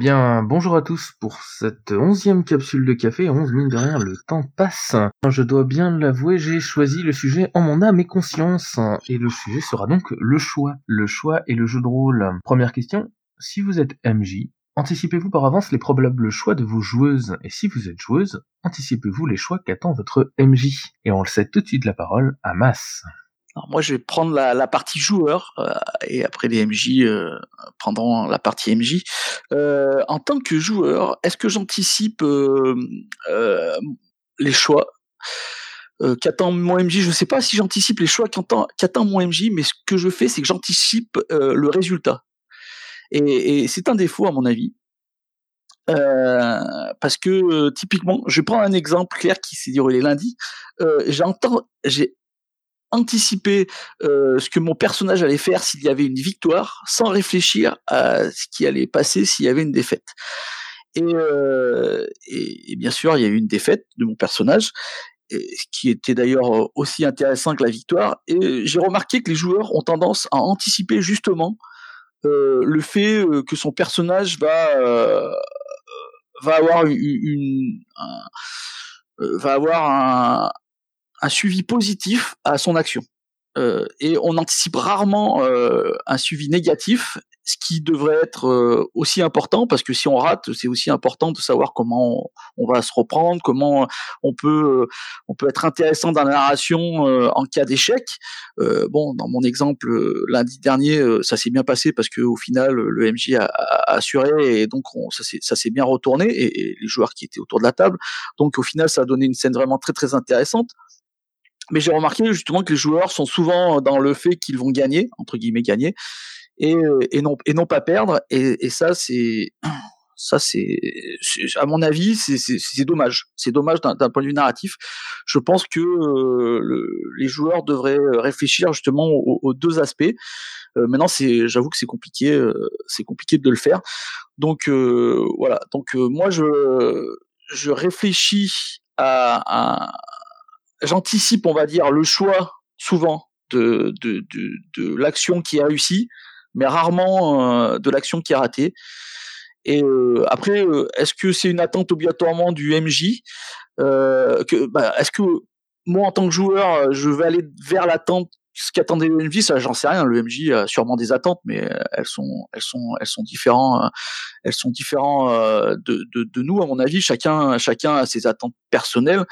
bien, bonjour à tous pour cette onzième capsule de café. Onze mine de rien, le temps passe. Je dois bien l'avouer, j'ai choisi le sujet en mon âme et conscience. Et le sujet sera donc le choix. Le choix et le jeu de rôle. Première question, si vous êtes MJ, anticipez-vous par avance les probables choix de vos joueuses Et si vous êtes joueuse, anticipez-vous les choix qu'attend votre MJ Et on le sait tout de suite la parole à Masse. Alors moi, je vais prendre la, partie joueur euh, et après les MJ euh, la partie MJ. Euh, en tant que joueur, est-ce que j'anticipe euh, les choix? Qu'attend mon MJ Je sais pas si j'anticipe les choix qu'attend mon MJ, mais ce que je fais, c'est que j'anticipe le résultat. Et, c'est un défaut à mon avis. parce que typiquement, je prends un exemple clair qui s'est déroulé lundi. J'entends, j'ai anticiper euh, ce que mon personnage allait faire s'il y avait une victoire, sans réfléchir à ce qui allait passer s'il y avait une défaite. Et, euh, bien sûr, il y a eu une défaite de mon personnage, et, qui était d'ailleurs aussi intéressant que la victoire. Et j'ai remarqué que les joueurs ont tendance à anticiper justement euh, le fait que son personnage va va avoir une, une un, va avoir un, un suivi positif à son action. Euh, et on anticipe rarement euh, un suivi négatif, ce qui devrait être euh, aussi important parce que si on rate, c'est aussi important de savoir comment on, va se reprendre, comment on peut on peut être intéressant dans la narration en cas d'échec. bon, dans mon exemple lundi dernier, ça s'est bien passé parce que au final le MJ a, a assuré et donc on, ça s'est bien retourné et, et les joueurs qui étaient autour de la table. Donc au final, ça a donné une scène vraiment très très intéressante mais j'ai remarqué justement que les joueurs sont souvent dans le fait qu'ils vont gagner entre guillemets gagner et, et non et non pas perdre et, et ça c'est ça c'est à mon avis c'est dommage. C'est dommage d'un point de vue narratif. Je pense que euh, le, les joueurs devraient réfléchir justement aux, aux deux aspects. Euh, maintenant c'est j'avoue que c'est compliqué euh, c'est compliqué de le faire. Donc euh, voilà. Donc euh, moi je je réfléchis à, à j'anticipe, on va dire, le choix souvent de, de, de, de l'action qui a réussi, mais rarement euh, de l'action qui a raté. Et euh, après, euh, est-ce que c'est une attente obligatoirement du MJ euh, que, bah, Est-ce que moi, en tant que joueur, je vais aller vers l'attente ce qu'attendait le MJ, ça j'en sais rien. Le MJ a sûrement des attentes, mais elles sont, elles sont, elles sont différentes, elles sont différentes de, de, de nous à mon avis. Chacun, chacun a ses attentes personnelles.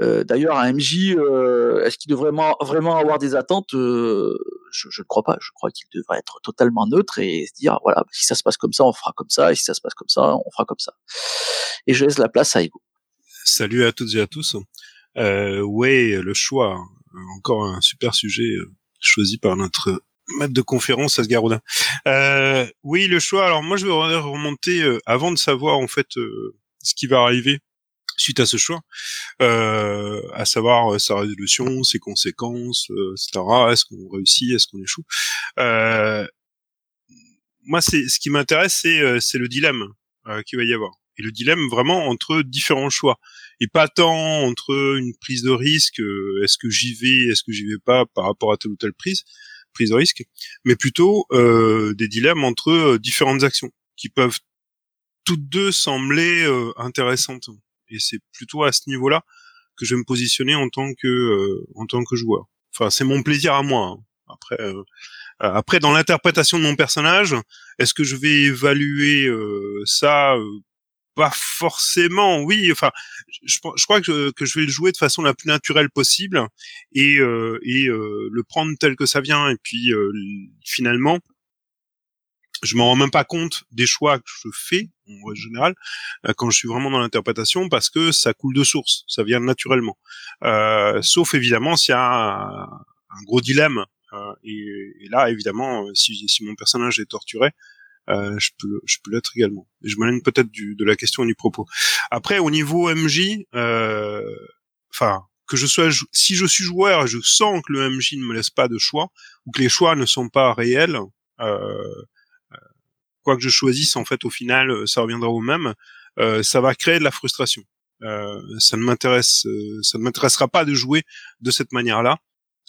Euh, D'ailleurs, un MJ, euh, est-ce qu'il devrait vraiment, avoir des attentes? Euh, Je ne crois pas. Je crois qu'il devrait être totalement neutre et se dire voilà, si ça se passe comme ça, on fera comme ça, et si ça se passe comme ça, on fera comme ça. Et je laisse la place à Ego. Salut à toutes et à tous. Euh, ouais, le choix, encore un super sujet choisi par notre maître de conférence Asgarodin. Euh, oui, le choix. Alors moi, je vais remonter avant de savoir en fait ce qui va arriver suite à ce choix, euh, à savoir euh, sa résolution, ses conséquences, euh, etc. Est-ce qu'on réussit, est-ce qu'on échoue? Euh, Moi, c'est ce qui m'intéresse, c'est euh, c'est le dilemme euh, qu'il va y avoir. Et le dilemme vraiment entre différents choix, et pas tant entre une prise de risque, est-ce que j'y vais, est-ce que j'y vais pas par rapport à telle ou telle prise, prise de risque, mais plutôt des dilemmes entre différentes actions qui peuvent toutes deux sembler intéressantes et c'est plutôt à ce niveau-là que je vais me positionner en tant que euh, en tant que joueur. Enfin, c'est mon plaisir à moi. Hein. Après, euh, euh, après dans l'interprétation de mon personnage, est-ce que je vais évaluer ça Pas forcément. Oui. Enfin, je, je crois que je, que je vais le jouer de façon la plus naturelle possible et et le prendre tel que ça vient. Et puis finalement, je m'en rends même pas compte des choix que je fais en général euh, quand je suis vraiment dans l'interprétation parce que ça coule de source, ça vient naturellement. Euh, sauf évidemment s'il y a un, gros dilemme euh, et, là évidemment si, si, mon personnage est torturé, euh, je peux je l'être également. Et je m'aligne peut-être de la question du propos. Après au niveau MJ, euh, enfin que je sois si je suis joueur et je sens que le MJ ne me laisse pas de choix ou que les choix ne sont pas réels. Euh, quoi que je choisisse, en fait, au final, euh, ça reviendra au même. Euh, ça va créer de la frustration. Euh, ça ne m'intéresse, ça ne m'intéressera pas de jouer de cette manière-là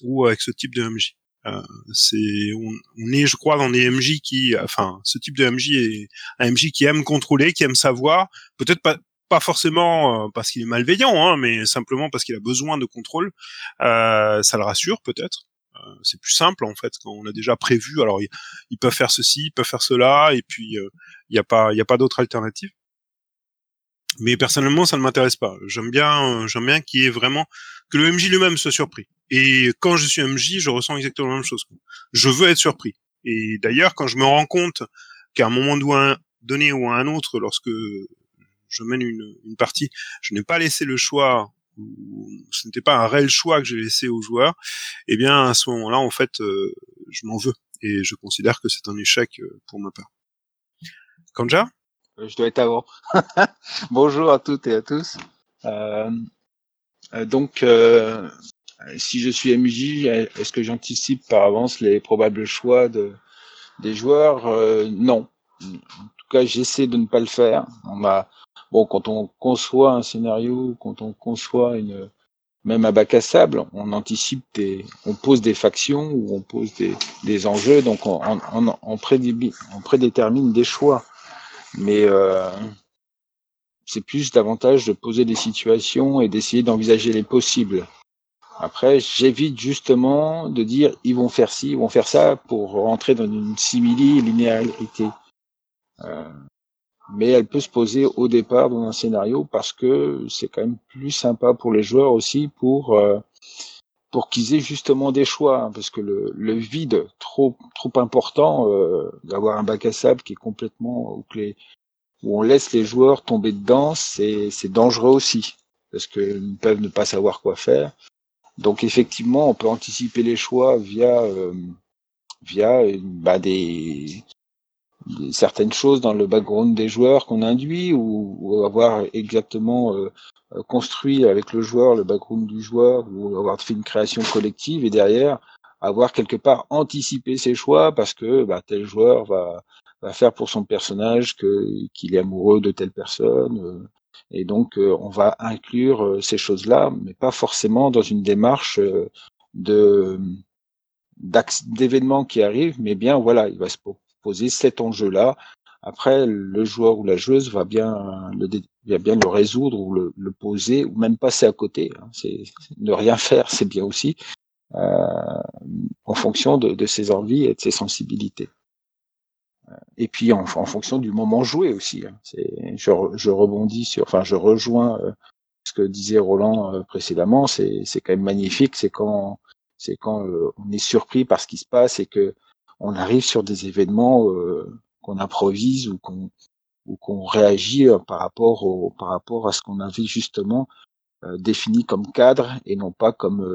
ou avec ce type de MJ. Euh, c'est on, on, est, je crois, dans des MJ qui, enfin, ce type de MJ est un MJ qui aime contrôler, qui aime savoir, peut-être pas pas forcément euh, parce qu'il est malveillant, hein, mais simplement parce qu'il a besoin de contrôle. Euh, ça le rassure peut-être. Euh, c'est plus simple en fait quand on a déjà prévu. Alors ils, peuvent faire ceci, ils peuvent faire cela, et puis il n'y a pas il y a pas d'autre alternative. Mais personnellement, ça ne m'intéresse pas. J'aime bien, j'aime bien qu'il y ait vraiment que le MJ lui-même soit surpris. Et quand je suis MJ, je ressens exactement la même chose. Je veux être surpris. Et d'ailleurs, quand je me rends compte qu'à un moment donné ou à un autre, lorsque je mène une, une partie, je n'ai pas laissé le choix ce n'était pas un réel choix que j'ai laissé aux joueurs, eh bien à ce moment-là, en fait, euh, je m'en veux et je considère que c'est un échec euh, pour ma part. Kanja? Euh, Je dois être avant. Bonjour à toutes et à tous. Donc, si je suis MJ, est-ce que j'anticipe par avance les probables choix de, des joueurs? Non. En tout cas, j'essaie de ne pas le faire. On m'a bon, quand on conçoit un scénario, quand on conçoit une, même un bac à sable, on anticipe des, on pose des factions ou on pose des, des enjeux, donc on, on, on, prédétermine des choix. Mais euh, c'est plus davantage de poser des situations et d'essayer d'envisager les possibles. Après, j'évite justement de dire ils vont faire ci, ils vont faire ça pour rentrer dans une simili-linéarité. Euh, mais elle peut se poser au départ dans un scénario parce que c'est quand même plus sympa pour les joueurs aussi pour euh, pour qu'ils aient justement des choix hein, parce que le, le vide trop trop important euh, d'avoir un bac à sable qui est complètement où, les, où on laisse les joueurs tomber dedans c'est c'est dangereux aussi parce qu'ils peuvent ne pas savoir quoi faire. Donc effectivement on peut anticiper les choix via euh, via bah, des certaines choses dans le background des joueurs qu'on induit ou, avoir exactement euh, euh, construit avec le joueur le background du joueur ou avoir fait une création collective et derrière avoir quelque part anticipé ses choix parce que bah, tel joueur va, faire pour son personnage qu'il est amoureux de telle personne euh, et donc on va inclure ces choses-là mais pas forcément dans une démarche d'événements qui arrivent mais bien voilà il va se poser cet enjeu-là. Après, le joueur ou la joueuse va bien le, va bien le résoudre ou le, le poser ou même passer à côté. Hein. C'est ne rien faire, c'est bien aussi euh, en fonction de, de, ses envies et de ses sensibilités. Et puis en, en fonction du moment joué aussi. Hein. Je, je, rebondis sur, enfin, je rejoins euh, ce que disait Roland euh, précédemment. C'est quand même magnifique. C'est quand c'est quand euh, on est surpris par ce qui se passe et que on arrive sur des événements euh, qu'on improvise ou qu'on ou qu'on réagit euh, par rapport à ce qu'on avait justement euh, défini comme cadre et non pas comme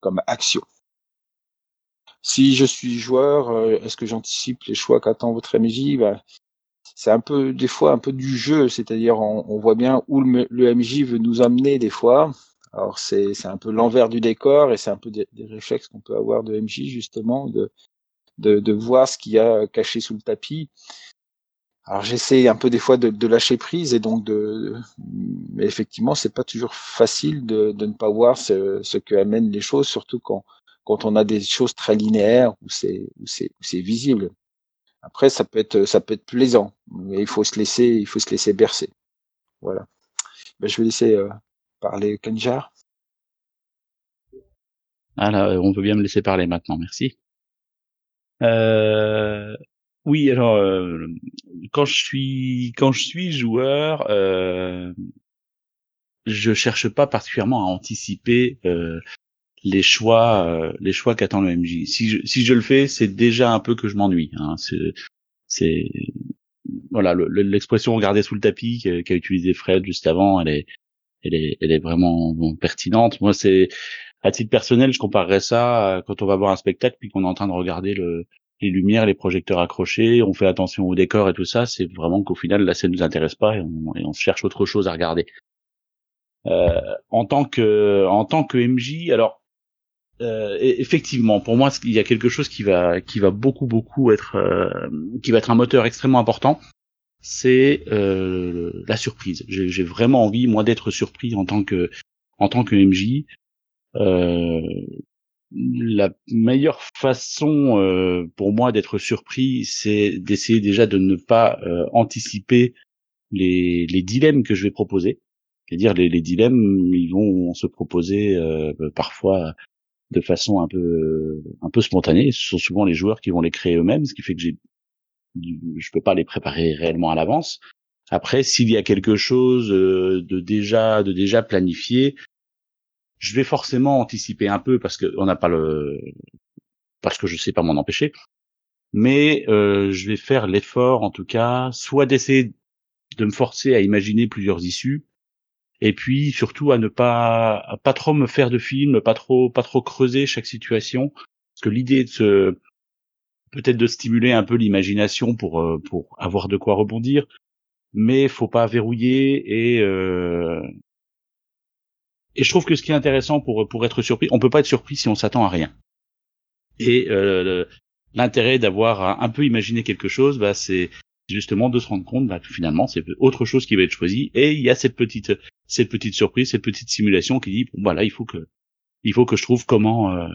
comme action. Si je suis joueur, est-ce que j'anticipe les choix qu'attend votre MJ ben, C'est un peu des fois un peu du jeu, c'est-à-dire on, voit bien où le, MJ veut nous amener des fois. Alors c'est c'est un peu l'envers du décor et c'est un peu des, des réflexes qu'on peut avoir de MJ justement de de, de voir ce qu'il y a caché sous le tapis. Alors j'essaie un peu des fois de, de, lâcher prise et donc de, mais effectivement c'est pas toujours facile de, de, ne pas voir ce, ce que amènent les choses, surtout quand quand on a des choses très linéaires où c'est où c'est c'est visible. Après ça peut être ça peut être plaisant, mais il faut se laisser il faut se laisser bercer. Voilà. Ben, je vais laisser euh, parler Kanjar. Ah on peut bien me laisser parler maintenant, merci. Euh, oui, alors euh, quand je suis quand je suis joueur, euh, je cherche pas particulièrement à anticiper euh, les choix euh, les choix qu'attend le MJ. Si je, si je le fais, c'est déjà un peu que je m'ennuie. Hein. C'est voilà l'expression regarder sous le tapis qu'a utilisé Fred juste avant, elle est elle est elle est vraiment pertinente. Moi, c'est à titre personnel, je comparerais ça quand on va voir un spectacle puis qu'on est en train de regarder le, les lumières, les projecteurs accrochés, on fait attention au décor et tout ça. C'est vraiment qu'au final, la scène nous intéresse pas et on, et on cherche autre chose à regarder. Euh, en tant que en tant que MJ, alors euh, effectivement, pour moi, il y a quelque chose qui va qui va beaucoup beaucoup être euh, qui va être un moteur extrêmement important. C'est euh, la surprise. J'ai vraiment envie moi d'être surpris en tant que en tant que MJ. Euh, la meilleure façon euh, pour moi d'être surpris, c'est d'essayer déjà de ne pas euh, anticiper les, les dilemmes que je vais proposer. C'est-à-dire les, les dilemmes, ils vont se proposer euh, parfois de façon un peu un peu spontanée. Ce sont souvent les joueurs qui vont les créer eux-mêmes, ce qui fait que j'ai je peux pas les préparer réellement à l'avance. Après, s'il y a quelque chose de déjà de déjà planifié, je vais forcément anticiper un peu parce que on n'a pas le parce que je sais pas m'en empêcher. Mais euh, je vais faire l'effort en tout cas soit d'essayer de me forcer à imaginer plusieurs issues et puis surtout à ne pas à pas trop me faire de film pas trop pas trop creuser chaque situation. Parce que l'idée de se peut-être de stimuler un peu l'imagination pour euh, pour avoir de quoi rebondir. Mais faut pas verrouiller et euh, et je trouve que ce qui est intéressant pour pour être surpris, on peut pas être surpris si on s'attend à rien. Et euh, l'intérêt d'avoir un peu imaginé quelque chose, bah, c'est justement de se rendre compte bah, que finalement c'est autre chose qui va être choisi. Et il y a cette petite cette petite surprise, cette petite simulation qui dit bon voilà il faut que il faut que je trouve comment euh,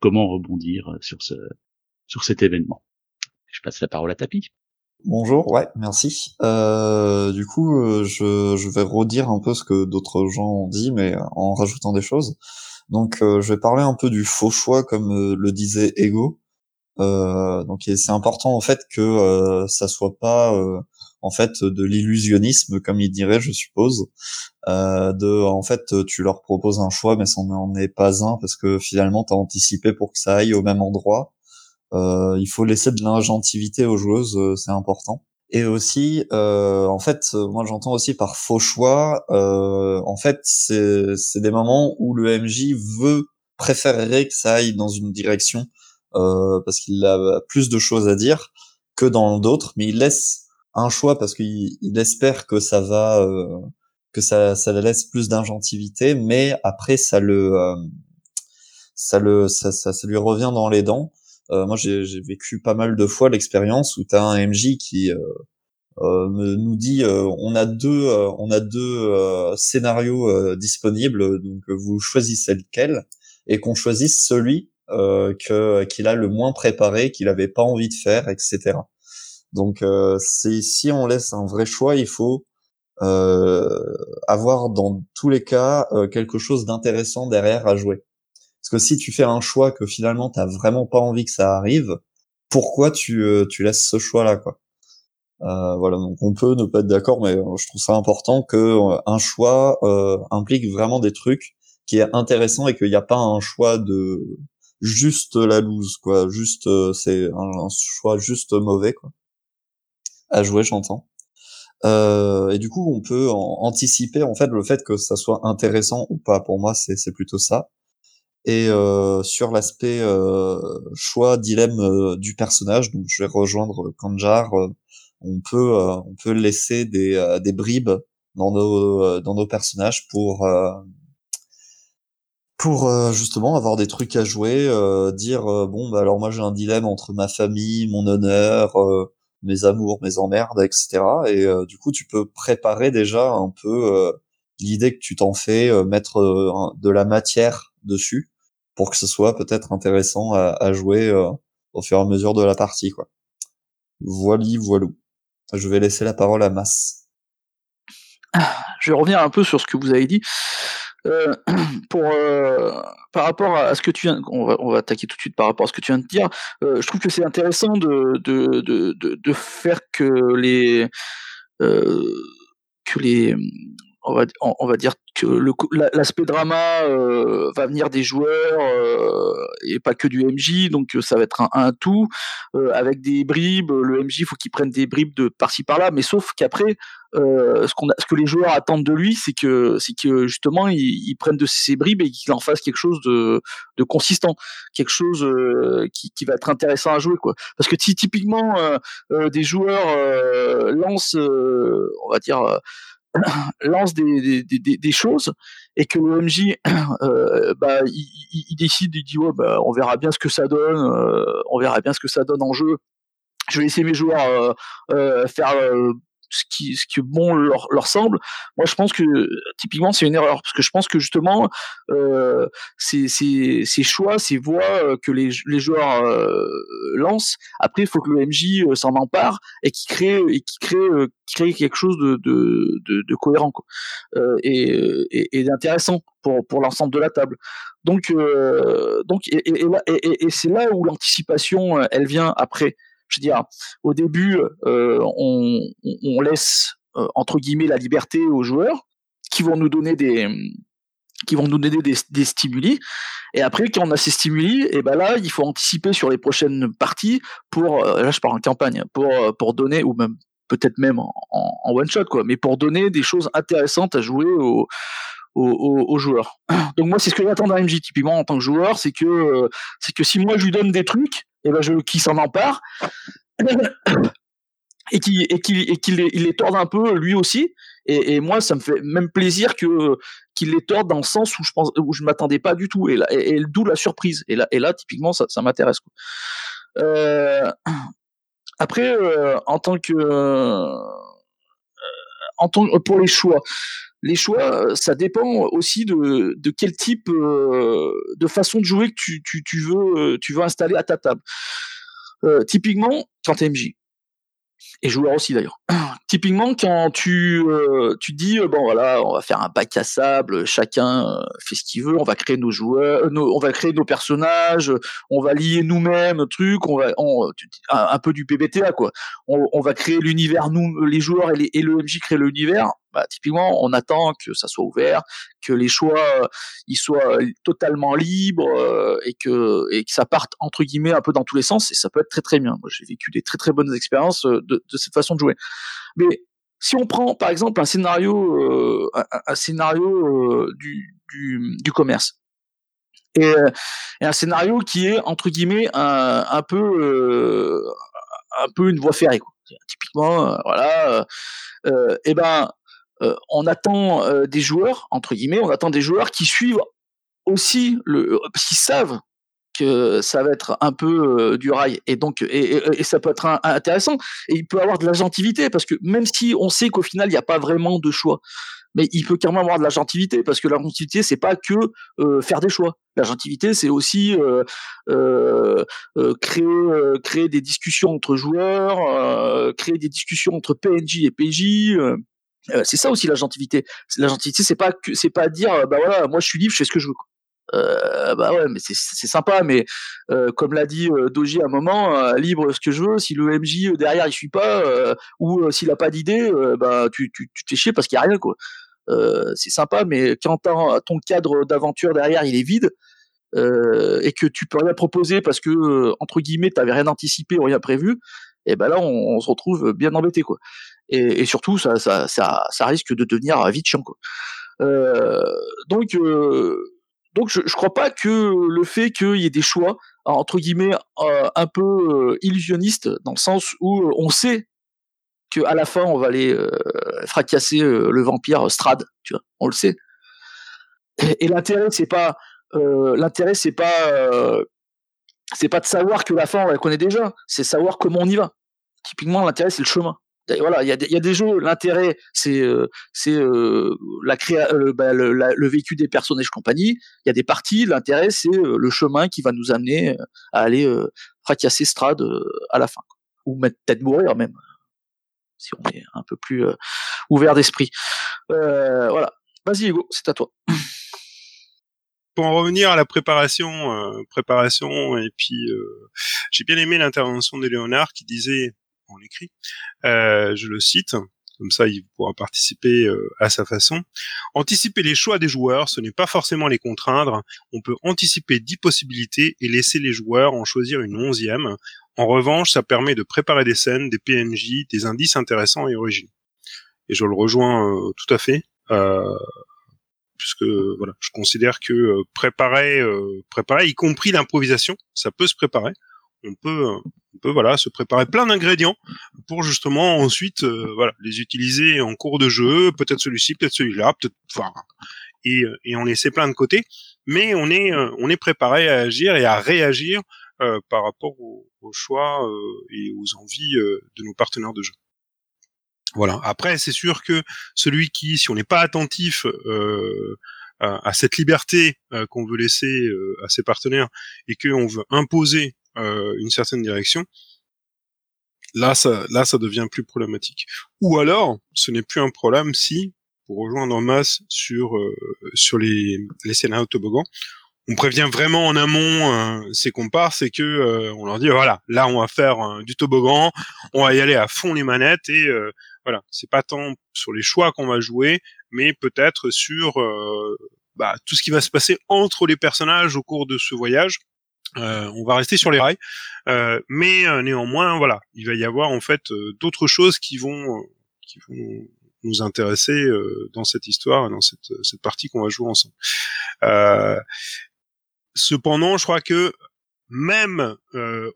comment rebondir sur ce sur cet événement. Je passe la parole à Tapi. Bonjour, ouais, merci. Euh, du coup, euh, je, vais redire un peu ce que d'autres gens ont dit, mais en rajoutant des choses. Donc, euh, je vais parler un peu du faux choix, comme euh, le disait Ego. donc, c'est important en fait que ça soit pas en fait de l'illusionnisme, comme il dirait, je suppose. de, en fait, tu leur proposes un choix, mais ça n'en est pas un parce que finalement, t'as anticipé pour que ça aille au même endroit euh, il faut laisser de l'ingentivité aux joueuses, euh, c'est important. Et aussi, euh, en fait, moi j'entends aussi par faux choix. Euh, en fait, c'est des moments où le MJ veut préférerait que ça aille dans une direction euh, parce qu'il a plus de choses à dire que dans d'autres, mais il laisse un choix parce qu'il il espère que ça va, euh, que ça, ça laisse plus d'ingentivité, mais après ça le, ça le, ça, ça lui revient dans les dents. Euh, moi, j'ai vécu pas mal de fois l'expérience où tu as un MJ qui euh, euh, nous dit on a deux on a deux scénarios disponibles, donc vous choisissez lequel et qu'on choisisse celui que qu'il a le moins préparé, qu'il avait pas envie de faire, etc. Donc c'est si on laisse un vrai choix, il faut euh, avoir dans tous les cas quelque chose d'intéressant derrière à jouer. Parce que si tu fais un choix que finalement t'as vraiment pas envie que ça arrive, pourquoi tu, euh, tu laisses ce choix-là, quoi? Euh, Voilà, donc on peut ne pas être d'accord, mais euh, je trouve ça important que un choix implique vraiment des trucs qui est intéressant et qu'il n'y a pas un choix de juste la loose, quoi. Juste, c'est un, choix juste mauvais, quoi. À jouer, j'entends. et du coup, on peut anticiper en fait le fait que ça soit intéressant ou pas. Pour moi, c'est plutôt ça. Et euh, sur l'aspect euh, choix, dilemme euh, du personnage, donc je vais rejoindre Kanjar. on peut on peut laisser des, des bribes dans nos dans nos personnages pour pour justement avoir des trucs à jouer, dire bon bah alors moi j'ai un dilemme entre ma famille, mon honneur, mes amours, mes emmerdes, etc. Et du coup tu peux préparer déjà un peu l'idée que tu t'en fais, mettre de la matière dessus pour que ce soit peut-être intéressant à, jouer euh, au fur et à mesure de la partie, quoi. Voilà, voilà. Je vais laisser la parole à Mass. Je vais revenir un peu sur ce que vous avez dit. Euh, pour euh, par rapport à ce que tu viens, on va, on va attaquer tout de suite par rapport à ce que tu viens de dire. je trouve que c'est intéressant de, de, de, de, faire que les que les on va, on va dire que l'aspect drama euh, va venir des joueurs euh, et pas que du MJ, donc euh, ça va être un, tout avec des bribes. Le MJ, faut qu'il prenne des bribes de par-ci par-là, mais sauf qu'après, ce, qu'on ce que les joueurs attendent de lui, c'est que, que justement, ils, prennent de ces bribes et qu'il en fasse quelque chose de, de consistant, quelque chose qui, qui, va être intéressant à jouer, quoi. Parce que si typiquement des joueurs lancent, on va dire lance des, choses et que le MJ euh, bah, il, décide, il dit ouais bah, on verra bien ce que ça donne, euh, on verra bien ce que ça donne en jeu. Je vais laisser mes joueurs euh, faire ce qui ce bon leur, semble. Moi je pense que typiquement c'est une erreur parce que je pense que justement euh, ces, choix ces voies que les, joueurs euh, lancent après il faut que le MJ euh, s'en empare et qui crée et qui crée euh, quelque chose de cohérent. Euh, et, et, d'intéressant pour l'ensemble de la table. Donc donc et c'est là où l'anticipation elle vient après je veux dire, au début, euh, on, on, laisse euh, entre guillemets la liberté aux joueurs qui vont nous donner des qui vont nous donner des, des stimuli et après quand on a ces stimuli et ben là il faut anticiper sur les prochaines parties pour euh, là je parle en campagne pour pour donner ou même peut-être même en, en, one shot quoi mais pour donner des choses intéressantes à jouer aux, aux, aux, joueurs. Donc moi c'est ce que j'attends d'un MJ typiquement en tant que joueur, c'est que c'est que si moi je lui donne des trucs, et ben je qui s'en empare. Et qui et et les, il un peu lui aussi. Et, moi ça me fait même plaisir que qu'il les torde dans le sens où je pense où je m'attendais pas du tout. Et là et, d'où la surprise. Et là et là typiquement ça ça m'intéresse. Euh, après euh, en tant que pour les choix les choix, ça dépend aussi de, quel type euh, de façon de jouer que tu, tu, veux, installer à ta table. Euh, typiquement, quand MJ, et joueur aussi d'ailleurs. Typiquement, quand tu euh, tu dis bon voilà, on va faire un bac à sable, chacun euh, fait ce qu'il veut, on va créer nos joueurs, on va créer nos personnages, on va lier nous-mêmes truc, on va on, un, peu du PBTA quoi. On, va créer l'univers nous les joueurs et, les, et le MJ crée l'univers bah, typiquement, on attend que ça soit ouvert, que les choix euh, ils soient totalement libres euh, et que et que ça parte entre guillemets un peu dans tous les sens et ça peut être très très bien. Moi, j'ai vécu des très très bonnes expériences euh, de, de cette façon de jouer. Mais si on prend par exemple un scénario euh, un, scénario euh, du, du, du commerce et, et, un scénario qui est entre guillemets un, un peu euh, un peu une voie ferrée quoi. typiquement voilà et ben euh, on attend euh, des joueurs entre guillemets, on attend des joueurs qui suivent aussi le, qui savent que ça va être un peu euh, du rail et donc et, ça peut être intéressant et il peut avoir de la gentilité parce que même si on sait qu'au final il n'y a pas vraiment de choix mais il peut carrément avoir de la gentilité parce que la gentilité c'est pas que euh, faire des choix. La gentilité c'est aussi euh, euh, créer créer des discussions entre joueurs créer des discussions entre PNJ et PJ euh, c'est ça aussi la gentilité. La gentilité, c'est pas c'est pas dire euh, bah voilà, moi je suis libre, je fais ce que je veux. Euh, bah ouais, mais c'est sympa, mais euh, comme l'a dit euh, Doji à un moment, euh, libre ce que je veux. Si le MJ derrière il suit pas ou s'il a pas d'idée, bah tu tu chier parce qu'il y a rien quoi. c'est sympa, mais quand ton cadre d'aventure derrière il est vide et que tu peux rien proposer parce que entre guillemets t'avais rien anticipé ou rien prévu, et ben là on, on se retrouve bien embêté quoi et, surtout ça, ça, ça, ça, risque de devenir vite chiant. Euh, donc euh, donc je, je crois pas que le fait qu'il y ait des choix entre guillemets euh, un peu euh, illusionnistes dans le sens où on sait que à la fin on va aller fracasser le vampire Strad, tu vois, on le sait. Et, et l'intérêt c'est pas l'intérêt c'est pas c'est pas de savoir que la fin on la connaît déjà, c'est savoir comment on y va. Typiquement l'intérêt c'est le chemin voilà, il y a, des, y a des jeux. L'intérêt, c'est euh, euh, la créa, euh, bah, le, vécu des personnages compagnie. Il y a des parties. L'intérêt, c'est le chemin qui va nous amener à aller fracasser Strad à la fin, ou peut-être mourir même, si on est un peu plus ouvert d'esprit. voilà. Vas-y, Hugo, c'est à toi. pour en revenir à la préparation, préparation, et puis j'ai bien aimé l'intervention de Léonard qui disait on l'écrit. Euh, je le cite, comme ça il pourra participer euh, à sa façon. Anticiper les choix des joueurs, ce n'est pas forcément les contraindre. On peut anticiper dix possibilités et laisser les joueurs en choisir une onzième. En revanche, ça permet de préparer des scènes, des PNJ, des indices intéressants et originaux. Et je le rejoins euh, tout à fait. Puisque voilà, je considère que préparer, préparer, y compris l'improvisation, ça peut se préparer on peut, on peut voilà se préparer plein d'ingrédients pour justement ensuite euh, voilà les utiliser en cours de jeu, peut-être celui-ci, peut-être celui-là, peut-être enfin et, et on laisser plein de côté, mais on est euh, on est préparé à agir et à réagir euh, par rapport aux, aux choix euh, et aux envies euh, de nos partenaires de jeu. Voilà. Après, c'est sûr que celui qui, si on n'est pas attentif euh, à, cette liberté euh, qu'on veut laisser euh, à ses partenaires et qu'on veut imposer euh, une certaine direction, là, ça, là, ça devient plus problématique. Ou alors, ce n'est plus un problème si, pour rejoindre en masse sur sur les, les scénarios toboggan, on prévient vraiment en amont euh, ces comparses c'est que on leur dit voilà là on va faire du toboggan on va y aller à fond les manettes et voilà c'est pas tant sur les choix qu'on va jouer mais peut-être sur euh, bah, tout ce qui va se passer entre les personnages au cours de ce voyage. Euh, on va rester sur les rails, euh, mais néanmoins, voilà, il va y avoir en fait d'autres choses qui vont nous intéresser dans cette histoire, dans cette, cette partie qu'on va jouer ensemble. cependant, je crois que même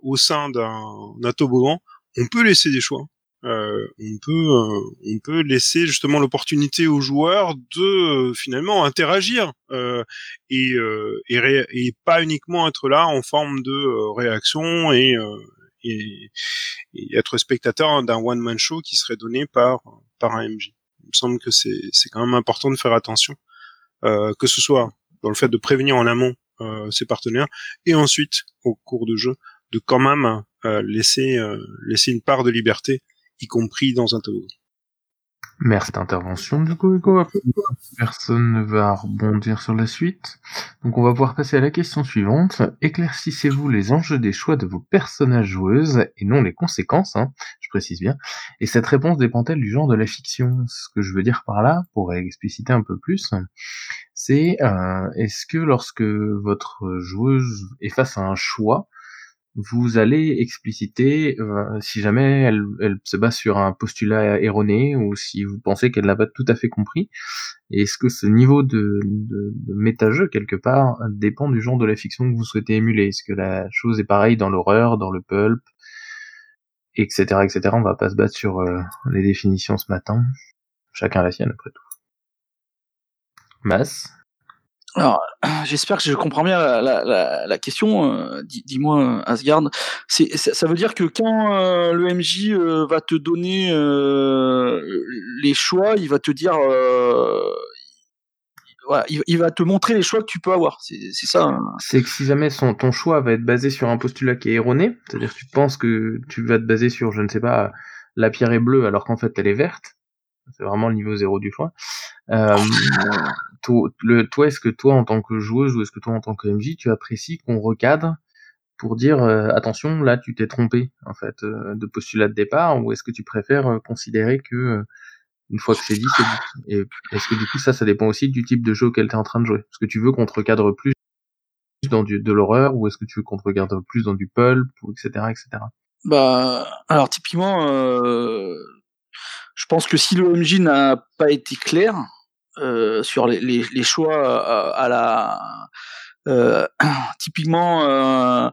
au sein d'un toboggan, on peut laisser des choix euh, on peut euh, on peut laisser justement l'opportunité aux joueurs de euh, finalement interagir et, et, pas uniquement être là en forme de réaction et, et, être spectateur d'un one man show qui serait donné par par un MJ. Il me semble que c'est c'est quand même important de faire attention que ce soit dans le fait de prévenir en amont ses partenaires et ensuite au cours de jeu de quand même laisser laisser une part de liberté y compris dans un toboggan. Merci d'intervention du coup. Personne ne va rebondir sur la suite. Donc on va pouvoir passer à la question suivante. Éclaircissez-vous les enjeux des choix de vos personnages joueuses et non les conséquences, hein, je précise bien. Et cette réponse dépend-elle du genre de la fiction? Ce que je veux dire par là, pour expliciter un peu plus, c'est euh, est-ce que lorsque votre joueuse est face à un choix, vous allez expliciter euh, si jamais elle, elle, se base sur un postulat erroné ou si vous pensez qu'elle n'a pas tout à fait compris. Est-ce que ce niveau de, de, de quelque part, dépend du genre de la fiction que vous souhaitez émuler? Est-ce que la chose est pareille dans l'horreur, dans le pulp, etc., etc. On va pas se battre sur euh, les définitions ce matin. Chacun la sienne, après tout. Mass alors, j'espère que je comprends bien la, question. Euh, dis-moi, Asgard. Ça veut dire que quand euh, le MJ euh, va te donner les choix, il va te dire, voilà, il, va te montrer les choix que tu peux avoir. C'est, ça. Hein. C'est que si jamais ton choix va être basé sur un postulat qui est erroné, c'est-à-dire que tu penses que tu vas te baser sur, je ne sais pas, la pierre est bleue alors qu'en fait elle est verte, c'est vraiment le niveau zéro du choix. Euh, toi, toi, est-ce que toi, en tant que joueuse, ou est-ce que toi, en tant que MJ, tu apprécies qu'on recadre pour dire euh, attention, là, tu t'es trompé, en fait, euh, de postulat de départ, ou est-ce que tu préfères euh, considérer que une fois que c'est dit, c'est dit? Et est-ce que du coup, ça, ça dépend aussi du type de jeu auquel tu en train de jouer? Est-ce que tu veux qu'on te recadre plus dans du, de l'horreur, ou est-ce que tu veux qu'on te recadre plus dans du pulp, etc., etc. Bah, alors typiquement, euh, je pense que si le MJ n'a pas été clair euh, sur les, les, les choix à, à la euh, typiquement euh,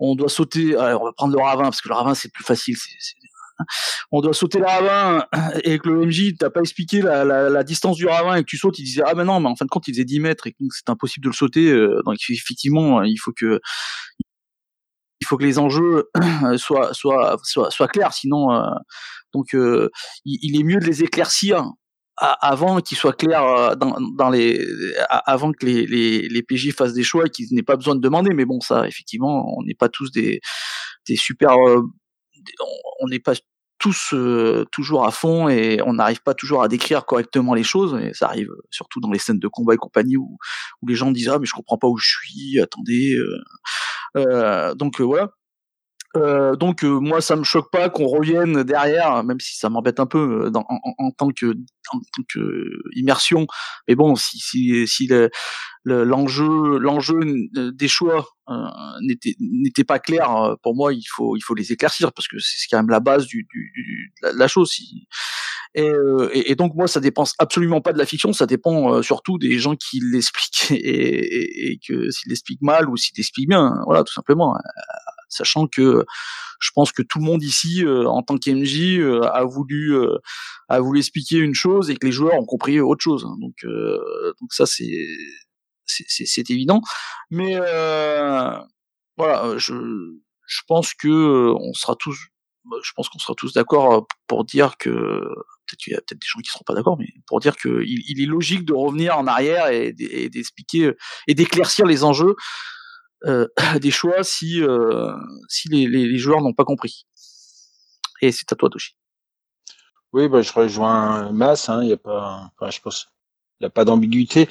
on doit sauter on va prendre le ravin parce que le ravin c'est plus facile on doit sauter le ravin et que le MJ t'a pas expliqué la, la, la, distance du ravin et que tu sautes, il disait ah ben non, mais en fin de compte il faisait 10 mètres et donc c'est impossible de le sauter. Euh, donc effectivement il faut que faut que les enjeux soient soient soient, soient clairs, sinon euh, donc, euh, il, est mieux de les éclaircir avant qu'ils soient clairs euh, dans, les avant que les, les, les PJ fassent des choix et qu'ils n'aient pas besoin de demander. Mais bon ça effectivement on n'est pas tous des des super euh, on n'est pas tous toujours à fond et on n'arrive pas toujours à décrire correctement les choses. Et ça arrive surtout dans les scènes de combat et compagnie où, où les gens disent ah mais je comprends pas où je suis attendez euh, donc voilà euh, donc euh, moi ça me choque pas qu'on revienne derrière, même si ça m'embête un peu euh, dans, en, en, tant que en tant que immersion. Mais bon, si si, si l'enjeu l'enjeu des choix euh, n'était n'était pas clair pour moi, il faut il faut les éclaircir parce que c'est quand même la base du, du, du la, la, chose. Et, et, et, donc moi ça dépend absolument pas de la fiction, ça dépend surtout des gens qui l'expliquent et, et, que s'ils l'expliquent mal ou s'ils l'expliquent bien. Voilà, tout simplement sachant que je pense que tout le monde ici, euh, en tant qu'MJ, euh, a voulu euh, a voulu expliquer une chose et que les joueurs ont compris autre chose. Hein. Donc donc ça c'est c'est évident. Mais voilà, je je pense que on sera tous je pense qu'on sera tous d'accord pour dire que peut-être qu'il y a peut-être des gens qui seront pas d'accord, mais pour dire qu'il il est logique de revenir en arrière et, d'expliquer et d'éclaircir les enjeux euh, des choix si euh, si les, les, joueurs n'ont pas compris. Et c'est à toi, Toshi. Oui, bah, je rejoins Mass. Hein, y a pas, enfin, je pense, il n'y a pas d'ambiguïté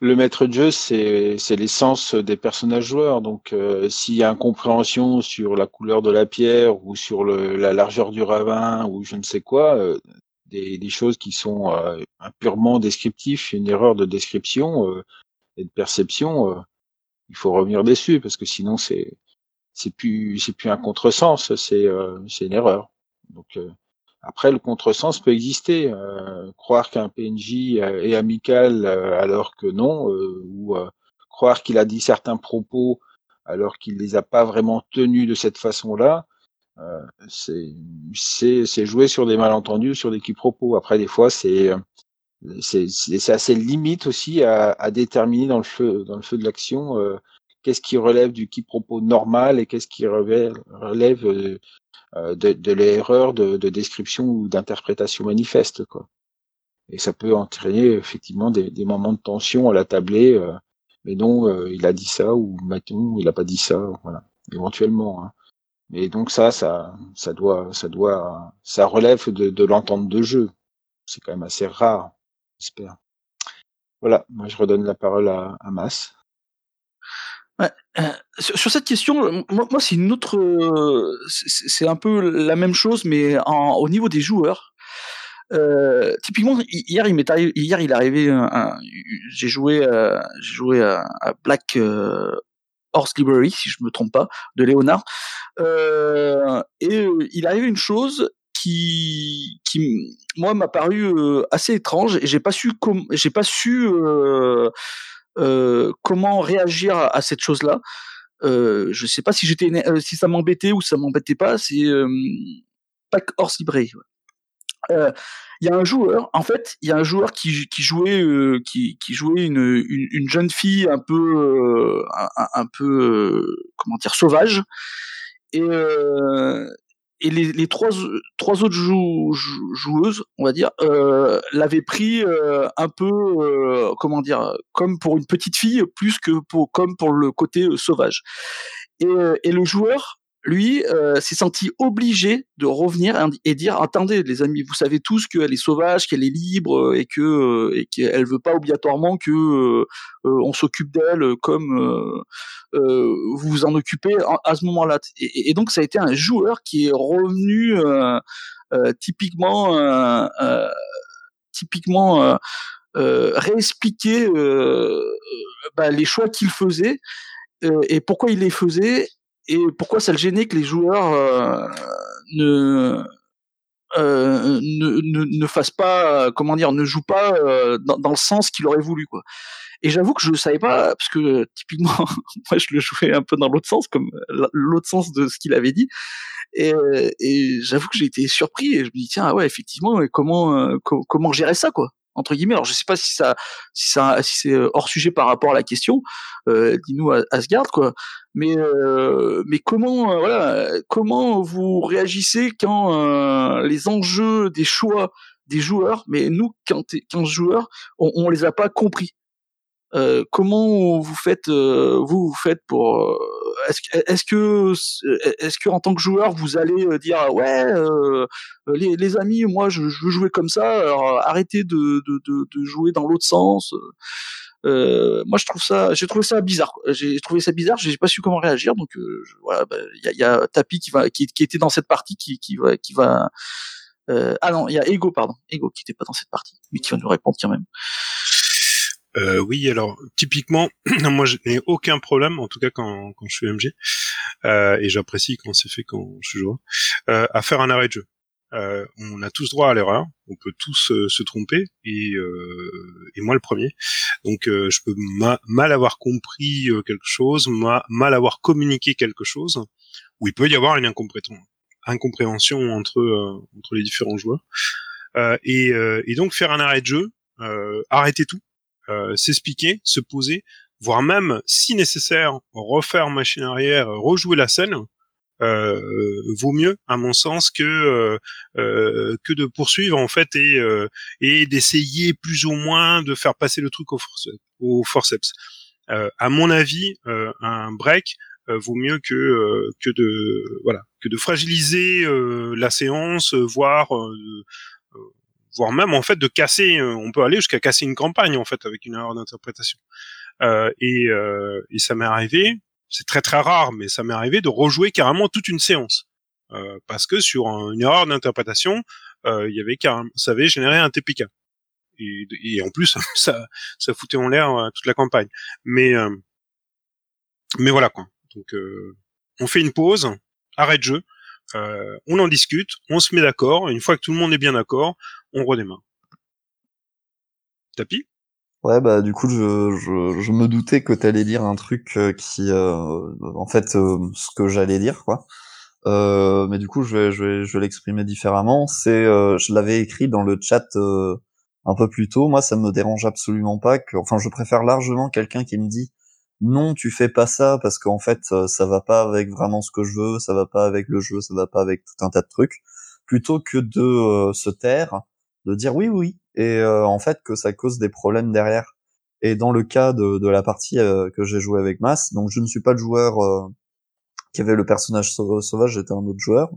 le maître de jeu, c'est l'essence des personnages joueurs. Donc, euh, s'il y a incompréhension sur la couleur de la pierre ou sur le, la largeur du ravin ou je ne sais quoi, euh, des, des, choses qui sont euh, purement descriptifs, une erreur de description euh, et de perception, il faut revenir dessus parce que sinon c'est c'est plus c'est plus un contresens, c'est c'est une erreur. Donc après, le contresens peut exister. Euh, croire qu'un PNJ euh, est amical euh, alors que non, ou croire qu'il a dit certains propos alors qu'il les a pas vraiment tenus de cette façon-là, c'est jouer sur des malentendus, sur des quiproquos. Après, des fois, c'est c'est assez limite aussi à, à, déterminer dans le feu dans le feu de l'action qu'est-ce qui relève du quiproquo normal et qu'est-ce qui relève, relève euh, de, de l'erreur de, de, description ou d'interprétation manifeste. Quoi. Et ça peut entraîner effectivement des, des moments de tension à la tablée, euh, mais non, euh, il a dit ça ou maintenant il a pas dit ça, voilà, éventuellement. Hein. Mais donc ça, ça, ça doit, ça doit, ça relève de, de l'entente de jeu. C'est quand même assez rare, j'espère. Voilà, moi je redonne la parole à, à Mas. Euh, sur, cette question, euh, moi, c'est une autre, euh, c'est un peu la même chose, mais au niveau des joueurs. Typiquement, hier il m'est arrivé, hier il est arrivé, j'ai joué, j'ai joué à, Black Horse Library, si je me trompe pas, de Léonard, et il arrivé une chose qui, moi m'a paru assez étrange et j'ai pas su, j'ai pas su euh, comment réagir à, cette chose-là. Euh, je sais pas si j'étais euh, si ça m'embêtait ou ça m'embêtait pas. C'est euh, Pack Horse Libré. Il y a un joueur, en fait, il y a un joueur qui, jouait, qui, jouait une, une, une, jeune fille un peu, un, peu, comment dire, sauvage, et, et les, trois, autres joueuses, on va dire, euh, l'avaient pris euh, un peu, euh, comment dire, comme pour une petite fille, plus que pour, comme le côté sauvage. Et, le joueur lui euh, s'est senti obligé de revenir et dire attendez les amis vous savez tous qu'elle est sauvage qu'elle est libre et que euh, et qu'elle veut pas obligatoirement que euh, s'occupe d'elle comme vous vous en occupez à ce moment-là. Et, donc ça a été un joueur qui est revenu typiquement typiquement réexpliquer bah, les choix qu'il faisait et pourquoi il les faisait et pourquoi ça le gênait que les joueurs euh, ne, euh, ne, ne, ne fassent pas, comment dire, ne jouent pas euh, dans, dans, le sens qu'il aurait voulu, quoi. Et j'avoue que je ne savais pas, parce que typiquement, moi je le jouais un peu dans l'autre sens, comme l'autre sens de ce qu'il avait dit. Et, et j'avoue que j'ai été surpris et je me dis tiens ah ouais effectivement comment comment gérer ça quoi? Entre guillemets. Alors je sais pas si ça, si c'est euh, hors sujet par rapport à la question. Euh, Dis-nous Asgard quoi. Mais euh, mais comment voilà comment vous réagissez quand les enjeux des choix des joueurs, mais nous quand 15 joueurs, on, on les a pas compris. Comment vous faites vous vous faites pour est-ce est-ce que est-ce que en tant que joueur vous allez dire ouais les, les, amis moi je, veux jouer comme ça alors arrêtez de, de, jouer dans l'autre sens moi je trouve ça j'ai trouvé ça bizarre j'ai trouvé ça bizarre j'ai pas su comment réagir donc voilà bah, il y, a, Tapi qui va qui, qui était dans cette partie qui, qui va qui va ah non il y a Ego pardon Ego qui était pas dans cette partie mais qui va nous répondre quand même euh, oui, alors typiquement, moi je n'ai aucun problème, en tout cas quand, quand je suis MG, euh, et j'apprécie quand c'est fait quand je suis joueur, euh, à faire un arrêt de jeu. On a tous droit à l'erreur, on peut tous se tromper, et, et moi le premier. Donc je peux mal avoir compris quelque chose, mal avoir communiqué quelque chose, où il peut y avoir une incompréhension entre entre les différents joueurs. Et, et, donc faire un arrêt de jeu, arrêter tout, s'expliquer, se poser, voire même, si nécessaire, refaire machine arrière, rejouer la scène euh, vaut mieux, à mon sens, que euh, euh, que de poursuivre en fait et et d'essayer plus ou moins de faire passer le truc au, forceps. Au forceps. à mon avis, un break vaut mieux que que de voilà que de fragiliser la séance, voire voire même en fait de casser. on peut aller jusqu'à casser une campagne en fait avec une erreur d'interprétation. et, et ça m'est arrivé c'est très très rare, mais ça m'est arrivé de rejouer carrément toute une séance euh, parce que sur une erreur d'interprétation, euh, il y avait carrément, ça avait généré un TPK et, et en plus ça ça foutait en l'air euh, toute la campagne. Mais euh, mais voilà quoi. Donc euh, on fait une pause, arrêt de jeu, on en discute, on se met d'accord. Une fois que tout le monde est bien d'accord, on redémarre. Tapis Ouais, bah du coup, je, je, je me doutais que t'allais dire un truc euh, qui, euh, en fait, euh, ce que j'allais dire, quoi. Euh, mais du coup, je vais, je vais, je vais l'exprimer différemment. C'est, je l'avais écrit dans le chat un peu plus tôt. Moi, ça me dérange absolument pas que, enfin, je préfère largement quelqu'un qui me dit non, tu fais pas ça parce qu'en fait, ça va pas avec vraiment ce que je veux, ça va pas avec le jeu, ça va pas avec tout un tas de trucs, plutôt que de se taire, de dire oui, oui, et euh, en fait que ça cause des problèmes derrière. Et dans le cas de, de la partie euh, que j'ai joué avec Mass, donc je ne suis pas le joueur euh, qui avait le personnage sauvage, j'étais un autre joueur,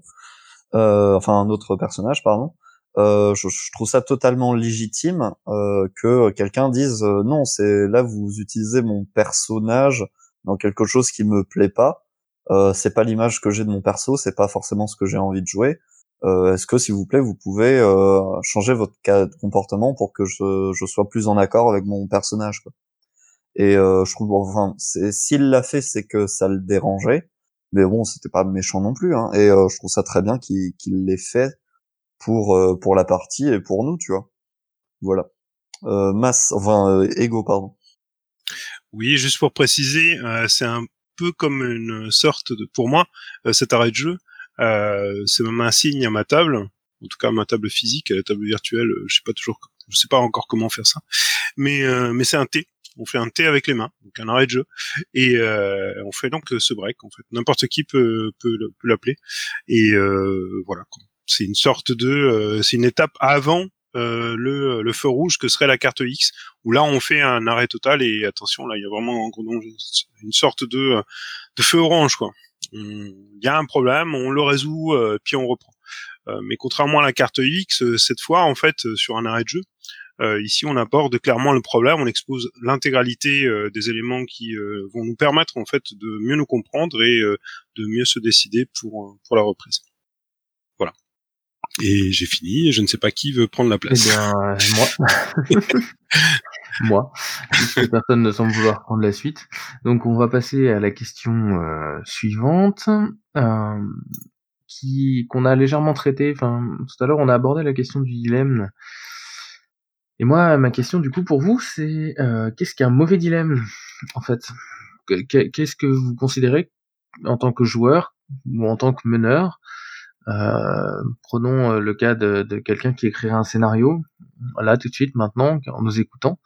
enfin un autre personnage, pardon. Euh, je, je, trouve ça totalement légitime euh, que quelqu'un dise non, c'est là vous utilisez mon personnage dans quelque chose qui me plaît pas. Euh, c'est pas l'image que j'ai de mon perso, c'est pas forcément ce que j'ai envie de jouer. Euh, est-ce que s'il vous plaît vous pouvez euh, changer votre cas de comportement pour que je, je, sois plus en accord avec mon personnage quoi. et euh, je trouve enfin s'il l'a fait c'est que ça le dérangeait. Mais bon c'était pas méchant non plus hein, et je trouve ça très bien qu'il qu'il l'ait fait pour pour la partie et pour nous tu vois. Voilà. Masse enfin ego pardon. Oui juste pour préciser c'est un peu comme une sorte de pour moi cet arrêt de jeu euh, c'est même un signe à ma table, en tout cas à ma table physique, à la table virtuelle, je sais pas toujours, je sais pas encore comment faire ça, mais euh, mais c'est un T. On fait un T avec les mains, donc un arrêt de jeu, et euh, on fait donc ce break. En fait, n'importe qui peut peut, l'appeler, et voilà. C'est une sorte de, c'est une étape avant euh, le, le, feu rouge que serait la carte X, où là on fait un arrêt total et attention là il y a vraiment une sorte de, de feu orange quoi il y a un problème, on le résout, euh, puis on reprend. Euh, mais contrairement à la carte X, euh, cette fois, en fait, sur un arrêt de jeu, ici, on aborde clairement le problème, on expose l'intégralité des éléments qui vont nous permettre en fait de mieux nous comprendre et de mieux se décider pour pour la reprise. Et j'ai fini. Je ne sais pas qui veut prendre la place. Eh bien, moi. moi, puisque personne ne semble vouloir prendre la suite. Donc on va passer à la question euh, suivante, euh, qui qu'on a légèrement traité. Enfin, tout à l'heure on a abordé la question du dilemme. Et moi, ma question du coup pour vous, c'est euh, qu'est-ce qu'un mauvais dilemme en fait? Qu'est-ce que vous considérez en tant que joueur ou en tant que meneur? Euh, prenons euh, le cas de, de quelqu'un qui écrirait un scénario, là tout de suite, maintenant, en nous écoutant.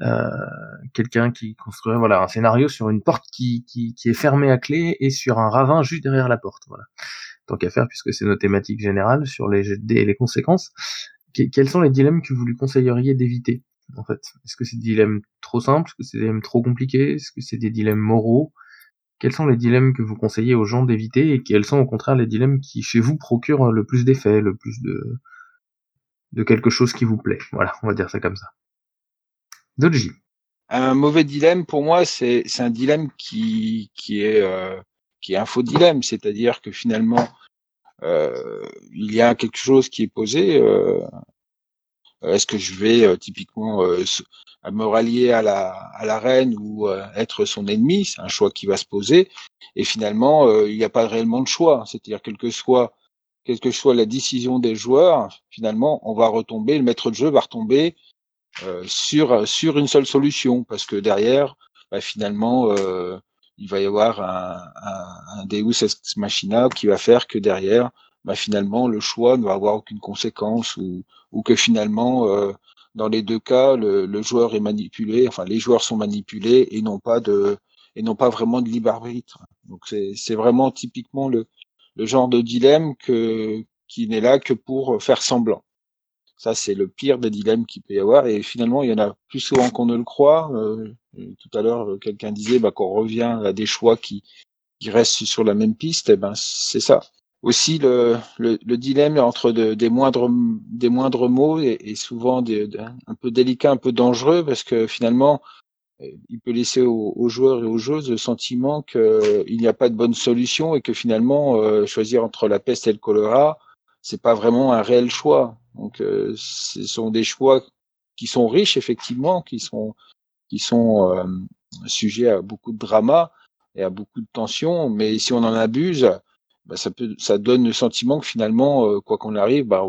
Euh, quelqu'un qui construirait voilà un scénario sur une porte qui, qui, qui, est fermée à clé et sur un ravin juste derrière la porte. Voilà. Tant qu'à faire, puisque c'est nos thématiques générales sur les les conséquences. quels sont les dilemmes que vous lui conseilleriez d'éviter en fait? Est-ce que c'est des dilemmes trop simples? Est-ce que c'est des dilemmes trop compliqués? Est-ce que c'est des dilemmes moraux? Quels sont les dilemmes que vous conseillez aux gens d'éviter et quels sont au contraire les dilemmes qui chez vous procurent le plus d'effets, le plus de de quelque chose qui vous plaît? Voilà, on va dire ça comme ça. Doji. Un mauvais dilemme pour moi, c'est un dilemme qui qui est euh, qui est un faux dilemme, c'est-à-dire que finalement euh, il y a quelque chose qui est posé. Euh, est-ce que je vais typiquement à me rallier à la, à la reine ou euh, être son ennemi, c'est un choix qui va se poser. Et finalement, euh, il n'y a pas réellement de choix. C'est-à-dire, quelle que soit, quelle que soit la décision des joueurs, finalement, on va retomber, le maître de jeu va retomber euh, sur, sur une seule solution, parce que derrière, bah, finalement, il va y avoir un, un, un, Deus ex machina qui va faire que derrière, bah, finalement, le choix ne va avoir aucune conséquence ou, ou que finalement, dans les deux cas, le, le, joueur est manipulé, enfin les joueurs sont manipulés et n'ont pas de et n'ont pas vraiment de libre arbitre. Donc c'est vraiment typiquement le, le genre de dilemme que qui n'est là que pour faire semblant. Ça, c'est le pire des dilemmes qu'il peut y avoir. Et finalement, il y en a plus souvent qu'on ne le croit. Euh, tout à l'heure, quelqu'un disait bah, qu'on revient à des choix qui, qui restent sur la même piste. Et eh ben, c'est ça. Aussi, le, le, le, dilemme entre de, des moindres des moindres mots est, souvent des, un peu délicat, un peu dangereux parce que finalement, il peut laisser aux, joueurs et aux joueuses le sentiment qu'il n'y a pas de bonne solution et que finalement, euh, choisir entre la peste et le choléra, c'est pas vraiment un réel choix. Donc, euh, ce sont des choix qui sont riches effectivement, qui sont qui sont euh, sujets à beaucoup de drama et à beaucoup de tensions. Mais si on en abuse, bah, ça peut, ça donne le sentiment que finalement, euh, quoi qu'on arrive, bah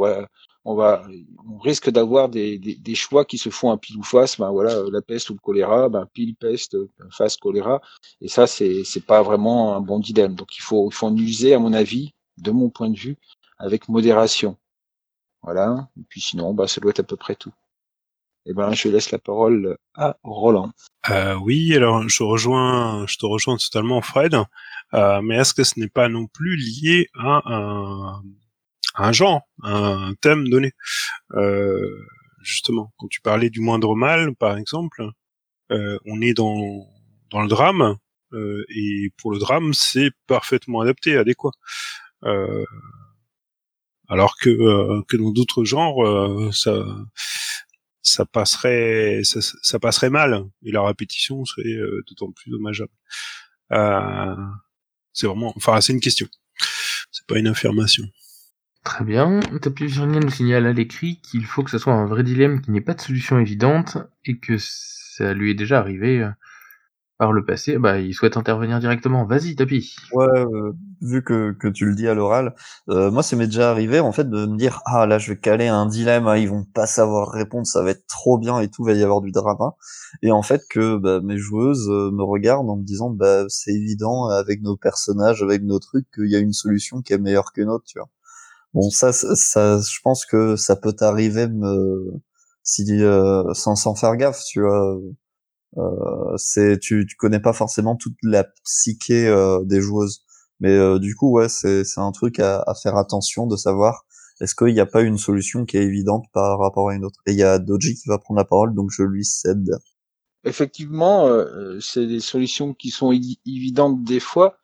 on va, on risque d'avoir des, choix qui se font un pile ou face. Ben voilà, la peste ou le choléra, ben pile peste, face choléra. Et ça, c'est c'est pas vraiment un bon dilemme. Donc il faut il faut en user, à mon avis, de mon point de vue, avec modération. Voilà. Et puis sinon, bah, ça doit être à peu près tout. Eh ben, je laisse la parole à Roland. Euh, oui, alors je rejoins, je te rejoins totalement, Fred. Euh, mais est-ce que ce n'est pas non plus lié à un, un genre, un thème donné? Euh, Justement, quand tu parlais du moindre mal, par exemple, euh, on est dans dans le drame, euh, et pour le drame, c'est parfaitement adapté, adéquat. Euh, alors que que dans d'autres genres ça ça passerait ça, ça, passerait mal et la répétition serait euh, d'autant plus dommageable. C'est vraiment enfin c'est une question. C'est pas une affirmation. Très bien. Tapi Virginia nous signale à l'écrit qu'il faut que ce soit un vrai dilemme qui n'ait pas de solution évidente et que ça lui est déjà arrivé le passé, bah, il souhaite intervenir directement. Vas-y, Tapi. Ouais, euh, vu que, que tu le dis à l'oral, euh, moi, ça m'est déjà arrivé, en fait, de me dire, ah, là, je vais caler un dilemme, hein, ils vont pas savoir répondre, ça va être trop bien et tout, va y avoir du drama. Et en fait, que bah, mes joueuses euh, me regardent en me disant, bah, c'est évident, avec nos personnages, avec nos trucs, qu'il y a une solution qui est meilleure que notre, tu vois. Bon, ça, ça, je pense que ça peut t'arriver, me, si, sans, sans faire gaffe, tu vois euh, c'est tu, tu connais pas forcément toute la psyché euh, des joueuses, mais euh, du coup ouais c'est c'est un truc à, à, faire attention de savoir est-ce qu'il n'y a pas une solution qui est évidente par rapport à une autre? Et il y a Doji qui va prendre la parole donc je lui cède. Effectivement, c'est des solutions qui sont évidentes des fois,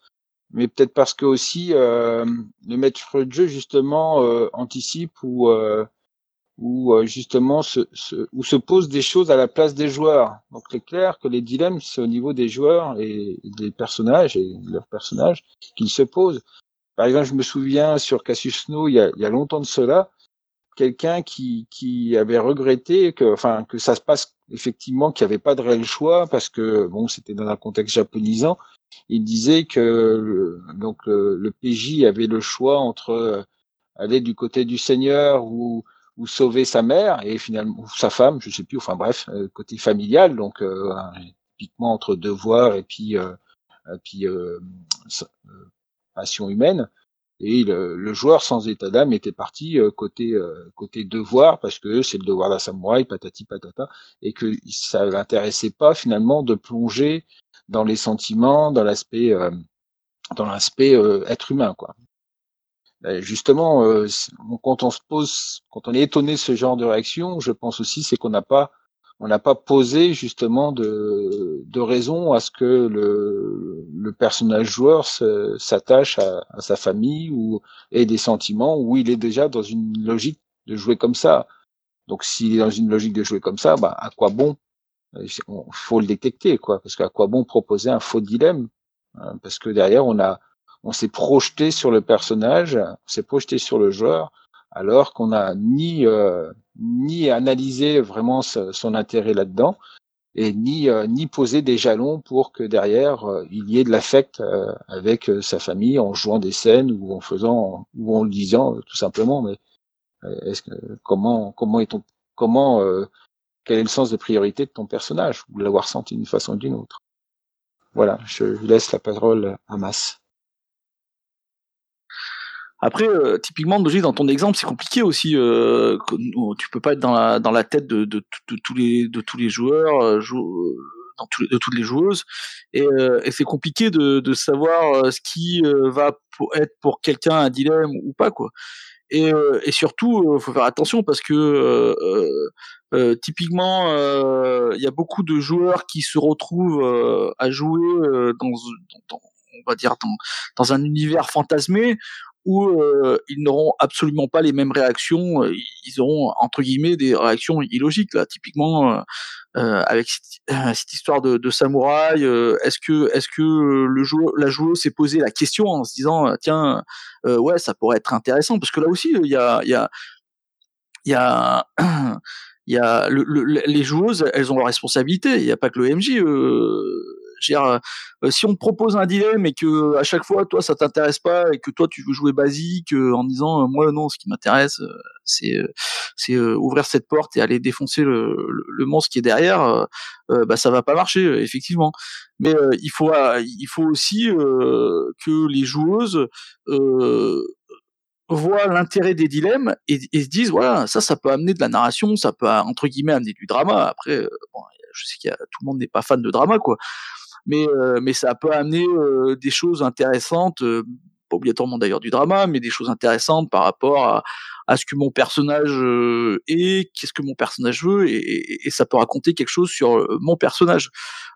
mais peut-être parce que aussi euh, le maître de jeu justement euh, anticipe ou euh, où euh, justement se, se, où se posent des choses à la place des joueurs. Donc c'est clair que les dilemmes, c'est au niveau des joueurs et des personnages et leurs personnages qu'ils se posent. Par exemple, je me souviens sur Cassius Snow, il y a, il y a longtemps de cela, quelqu'un qui, qui avait regretté que, enfin, que ça se passe effectivement qu'il n'y avait pas de réel choix parce que bon, c'était dans un contexte japonisant. Il disait que donc le, le PJ avait le choix entre euh, aller du côté du Seigneur ou ou sauver sa mère et finalement sa femme, je sais plus. Enfin bref, euh, côté familial, donc euh, typiquement entre devoir et puis euh, puis passion humaine. Et le, le, joueur sans état d'âme était parti côté côté devoir parce que c'est le devoir d'un samouraï, patati patata, et que ça l'intéressait pas finalement de plonger dans les sentiments, dans l'aspect dans l'aspect être humain quoi. Ben, justement, euh, quand on se pose, quand on est étonné de ce genre de réaction, je pense aussi c'est qu'on n'a pas, on n'a pas posé justement de, de raison à ce que le, le personnage joueur s'attache à, à, sa famille ou ait des sentiments où il est déjà dans une logique de jouer comme ça. Donc s'il est dans une logique de jouer comme ça, bah, à quoi bon Il faut le détecter, quoi. Parce qu'à quoi bon proposer un faux dilemme hein, Parce que derrière, on a on s'est projeté sur le personnage, on s'est projeté sur le joueur, alors qu'on n'a ni euh, ni analysé vraiment son intérêt là-dedans et ni euh, ni posé des jalons pour que derrière euh, il y ait de l'affect avec sa famille en jouant des scènes ou en faisant ou en le disant tout simplement. Mais est-ce que comment comment est ton comment quel est le sens de priorité de ton personnage ou l'avoir senti d'une façon ou d'une autre? Voilà je laisse la parole à Mas après, euh, typiquement, dans ton exemple, c'est compliqué aussi. Euh, tu peux pas être dans la, tête de, tous les joueurs. Euh, les- de toutes les joueuses, et, euh, c'est compliqué de, savoir euh, ce qui euh, va être pour quelqu'un un dilemme ou pas quoi. Et, euh, et surtout, euh, faut faire attention parce que euh, euh, euh, typiquement, euh, il y a beaucoup de joueurs qui se retrouvent euh, à jouer euh, dans, on va dire dans un univers fantasmé où euh, ils n'auront absolument pas les mêmes réactions. euh, Ils auront entre guillemets des réactions illogiques là. Typiquement, euh, euh, avec cette, euh, histoire de, samouraï, euh, est-ce que est-ce que le joueur, la joueuse s'est posé la question en se disant tiens ouais ça pourrait être intéressant? Parce que là aussi il y a il y a il y a il y a le, le- les joueuses elles ont leurs responsabilités il n'y a pas que le MJ euh, dire, euh, si on te propose un dilemme et que à chaque fois toi ça t'intéresse pas et que toi tu veux jouer basique euh, en disant euh, moi non ce qui m'intéresse euh, c'est euh, c'est euh, ouvrir cette porte et aller défoncer le, le, le monstre qui est derrière euh, euh, bah ça va pas marcher euh, effectivement. Mais euh, il faut euh, il faut aussi euh, que les joueuses euh, voient l'intérêt des dilemmes et, et se disent voilà ça ça peut amener de la narration ça peut entre guillemets amener du drama. Après euh, bon, je sais qu'il y a tout le monde n'est pas fan de drama quoi mais euh, mais ça peut amener euh, des choses intéressantes euh, pas obligatoirement d'ailleurs du drama mais des choses intéressantes par rapport à, ce que mon personnage est qu'est-ce que mon personnage veut et, et, et ça peut raconter quelque chose sur mon personnage.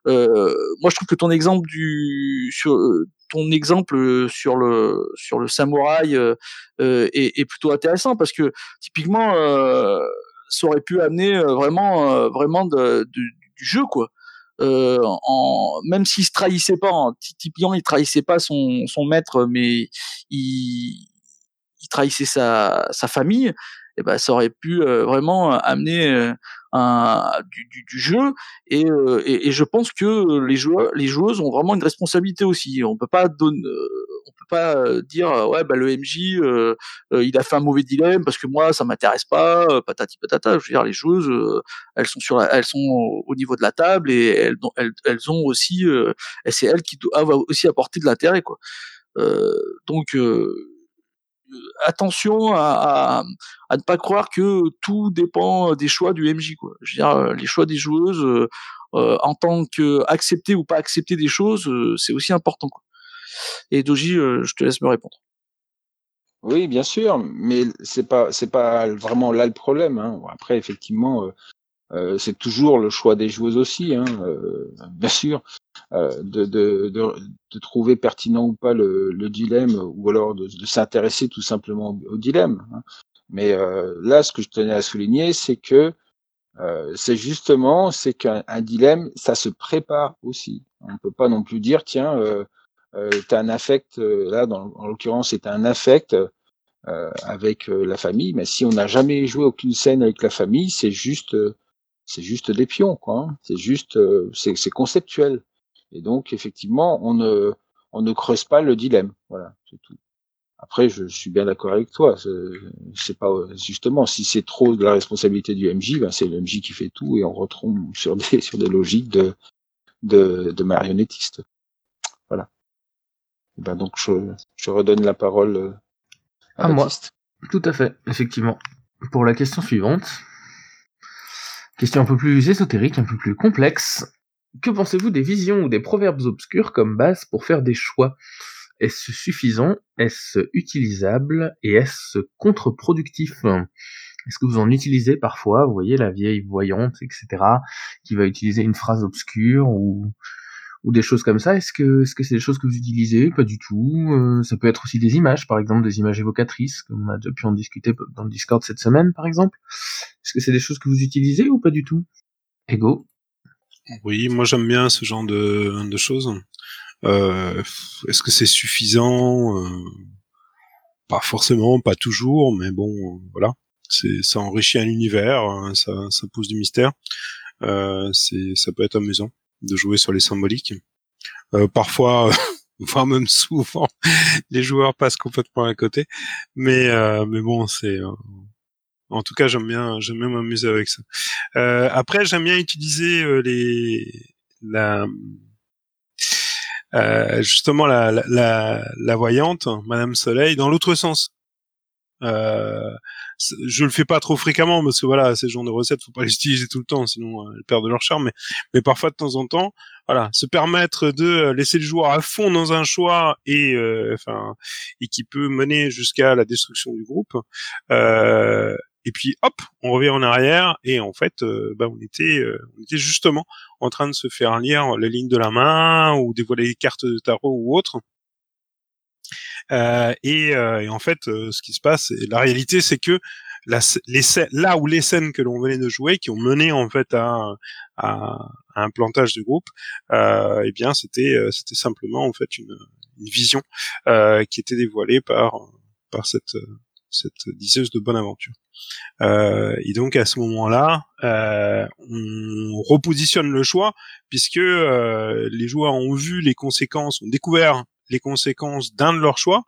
Euh, moi je trouve que ton exemple du sur ton exemple sur le sur le samouraï euh, est, est plutôt intéressant parce que typiquement euh, ça aurait pu amener vraiment vraiment de- du jeu quoi euh, même s'il se trahissait pas, en, typiquement il trahissait pas son, maître, mais il, trahissait sa, sa famille, et ben ça aurait pu euh, vraiment amener euh, un, du, du, du jeu. Et, euh, et, et je pense que les joueurs, les joueuses ont vraiment une responsabilité aussi. On peut pas donner, euh, on peut pas euh, dire euh, ouais bah le MJ euh, euh, il a fait un mauvais dilemme parce que moi ça m'intéresse pas, euh, patati patata. Je veux dire les joueuses euh, elles sont sur la- elles sont au au niveau de la table et elles, elles, elles ont aussi euh, c'est elles qui doivent aussi apporter de l'intérêt quoi. Euh, donc euh, attention à, ne pas croire que tout dépend des choix du MJ. Je veux dire euh, les choix des joueuses euh, euh, en tant que accepter ou pas accepter des choses euh, c'est aussi important. Et Doji euh, je te laisse me répondre. Oui, bien sûr, mais c'est pas c'est pas vraiment là le problème. Hein. Après, effectivement, euh, c'est toujours le choix des joueuses aussi, hein, euh, bien sûr, euh, de, trouver pertinent ou pas le, le dilemme, ou alors de, s'intéresser tout simplement au, dilemme. hein. Mais là, ce que je tenais à souligner, c'est que c'est justement, c'est qu'un un dilemme, ça se prépare aussi. On peut pas non plus dire, tiens, t'as un affect, là, dans, en l'occurrence, c'est un affect avec la famille, mais si on n'a jamais joué aucune scène avec la famille, c'est juste, c'est juste des pions, quoi. hein. C'est juste, euh, c'est conceptuel. Et donc, effectivement, on ne, on ne creuse pas le dilemme. Voilà, c'est tout. Après, je, suis bien d'accord avec toi. C'est pas justement si c'est trop de la responsabilité du MJ, ben c'est le MJ qui fait tout et on retombe sur des sur des logiques de de, de marionnettiste. Voilà. Et ben donc je, je redonne la parole euh, à À moi. Tout à fait, effectivement. Pour la question suivante, question un peu plus ésotérique, un peu plus complexe. Que pensez-vous des visions ou des proverbes obscurs comme base pour faire des choix? Est-ce suffisant? Est-ce utilisable? Et est-ce contre-productif? Est-ce que vous en utilisez parfois? Vous voyez la vieille voyante, etc., qui va utiliser une phrase obscure ou ou des choses comme ça. Est-ce que est-ce que c'est des choses que vous utilisez? Pas du tout. Euh, ça peut être aussi des images, par exemple, des images évocatrices, comme on a déjà pu en discuter dans le Discord cette semaine, par exemple. Est-ce que c'est des choses que vous utilisez ou pas du tout? Ego? Oui, moi j'aime bien ce genre de, de choses. Euh, Est-ce que c'est suffisant? Euh, Pas forcément, pas toujours, mais bon, voilà. C'est ça enrichit un univers, hein, ça, ça pose du mystère. Euh, c'est ça peut être amusant de jouer sur les symboliques. Euh, parfois, voire même souvent, les joueurs passent complètement à côté. Mais euh, mais bon, c'est euh, en tout cas j'aime bien j'aime bien m'amuser avec ça. Euh, après, j'aime bien utiliser les la euh, justement la, la, la, la voyante, Madame Soleil, dans l'autre sens. Euh, je le fais pas trop fréquemment parce que voilà, ces genres de recettes, faut pas les utiliser tout le temps, sinon elles perdent leur charme. Mais, parfois de temps en temps, voilà, se permettre de laisser le joueur à fond dans un choix et enfin et qui peut mener jusqu'à la destruction du groupe. Euh, et puis hop, on revient en arrière et en fait, euh, bah, on était, euh, on était justement en train de se faire lire les lignes de la main ou dévoiler les cartes de tarot ou autre. Euh, et, et, en fait, ce qui se passe, la réalité, c'est que la, les là où les scènes que l'on venait de jouer, qui ont mené en fait à, à, un plantage du groupe, eh bien, c'était, c'était simplement en fait une, une vision qui était dévoilée par par cette cette diseuse de bonne aventure. Euh, et donc à ce moment-là, euh, on repositionne le choix puisque euh, les joueurs ont vu les conséquences, ont découvert les conséquences d'un de leurs choix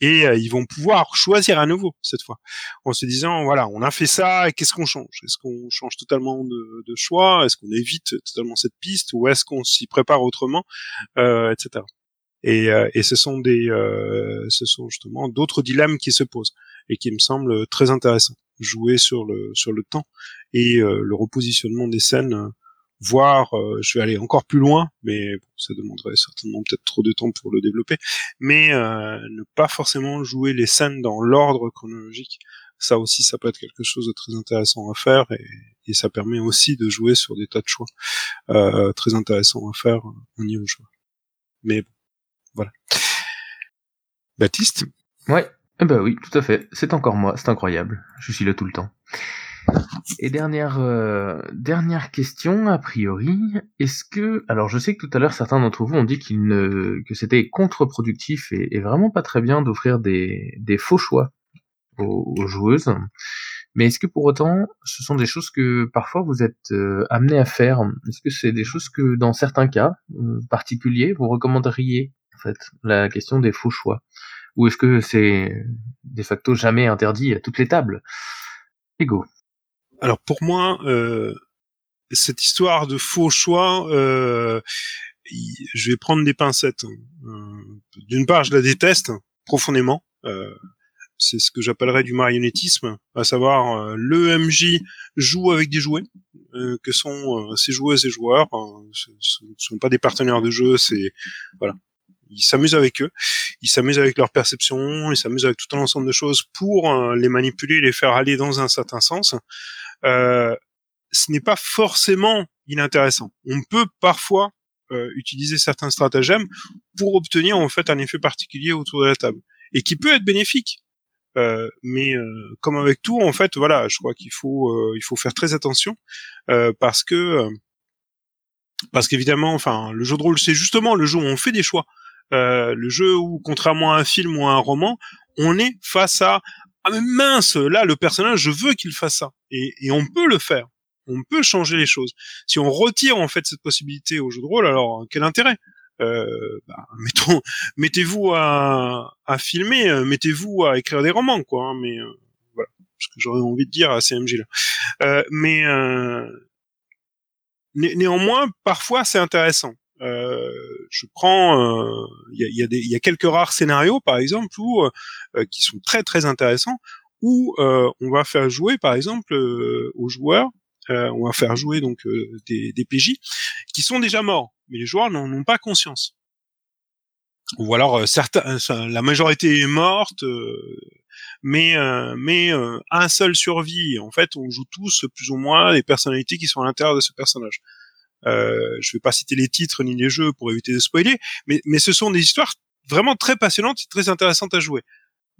et ils vont pouvoir choisir à nouveau cette fois. En se disant voilà on a fait ça qu'est-ce qu'on change? Est-ce qu'on change totalement de, choix? Est-ce qu'on évite totalement cette piste? Ou est-ce qu'on s'y prépare autrement? Etc et, et ce sont des ce sont justement d'autres dilemmes qui se posent et qui me semble très intéressant. Jouer sur le sur le temps et euh, le repositionnement des scènes, euh, voire euh, je vais aller encore plus loin, mais ça demanderait certainement peut-être trop de temps pour le développer, mais ne pas forcément jouer les scènes dans l'ordre chronologique. Ça aussi, ça peut être quelque chose de très intéressant à faire et, ça permet aussi de jouer sur des tas de choix euh, très intéressants à faire au niveau choix. Mais bon, voilà. Baptiste? Ouais, ben oui, tout à fait. C'est encore moi, c'est incroyable. Je suis là tout le temps. Et dernière euh, dernière question a priori, est-ce que alors je sais que tout à l'heure certains d'entre vous ont dit qu'il ne que c'était contre-productif et, vraiment pas très bien d'offrir des, des faux choix aux, joueuses. Mais est-ce que pour autant ce sont des choses que parfois vous êtes euh, amené à faire? Est-ce que c'est des choses que dans certains cas euh, particuliers vous recommanderiez en fait la question des faux choix? Ou est-ce que c'est de facto jamais interdit à toutes les tables? Ego. Alors pour moi, euh, cette histoire de faux choix, euh, je vais prendre des pincettes. Euh, d'une part, je la déteste profondément. Euh, c'est ce que j'appellerais du marionnettisme, à savoir euh, le MJ joue avec des jouets, que sont ses joueuses et joueurs. Hein. ce ne sont pas des partenaires de jeu, c'est voilà, ils s'amusent avec eux, ils s'amusent avec leur perception, ils s'amusent avec tout un ensemble de choses pour les manipuler, les faire aller dans un certain sens. Euh, ce n'est pas forcément inintéressant. On peut parfois euh, utiliser certains stratagèmes pour obtenir en fait un effet particulier autour de la table et qui peut être bénéfique. Euh, mais euh, comme avec tout, en fait, voilà, je crois qu'il faut il faut faire très attention parce que parce qu'évidemment, enfin, le jeu de rôle, c'est justement le jeu où on fait des choix. Euh, le jeu où, contrairement à un film ou à un roman, on est face à ah mais mince, là le personnage, je veux qu'il fasse ça, et, et, on peut le faire, on peut changer les choses. Si on retire en fait cette possibilité au jeu de rôle, alors quel intérêt? Euh, bah, mettez-vous à, filmer, euh, mettez-vous à écrire des romans, quoi. Hein, mais euh, voilà, ce que j'aurais envie de dire à CMJ là. Euh, mais euh, néanmoins, parfois c'est intéressant. Euh, je prends, euh, il y, a, y, a y, a, quelques rares scénarios, par exemple, où euh, qui sont très très intéressants, où on va faire jouer, par exemple, aux joueurs, on va faire jouer donc des, des, PJ qui sont déjà morts, mais les joueurs n'en ont pas conscience. Ou alors certains, la majorité est morte, mais mais un seul survit. En fait, on joue tous plus ou moins les personnalités qui sont à l'intérieur de ce personnage. Euh, je vais pas citer les titres ni les jeux pour éviter de spoiler, mais, mais ce sont des histoires vraiment très passionnantes et très intéressantes à jouer.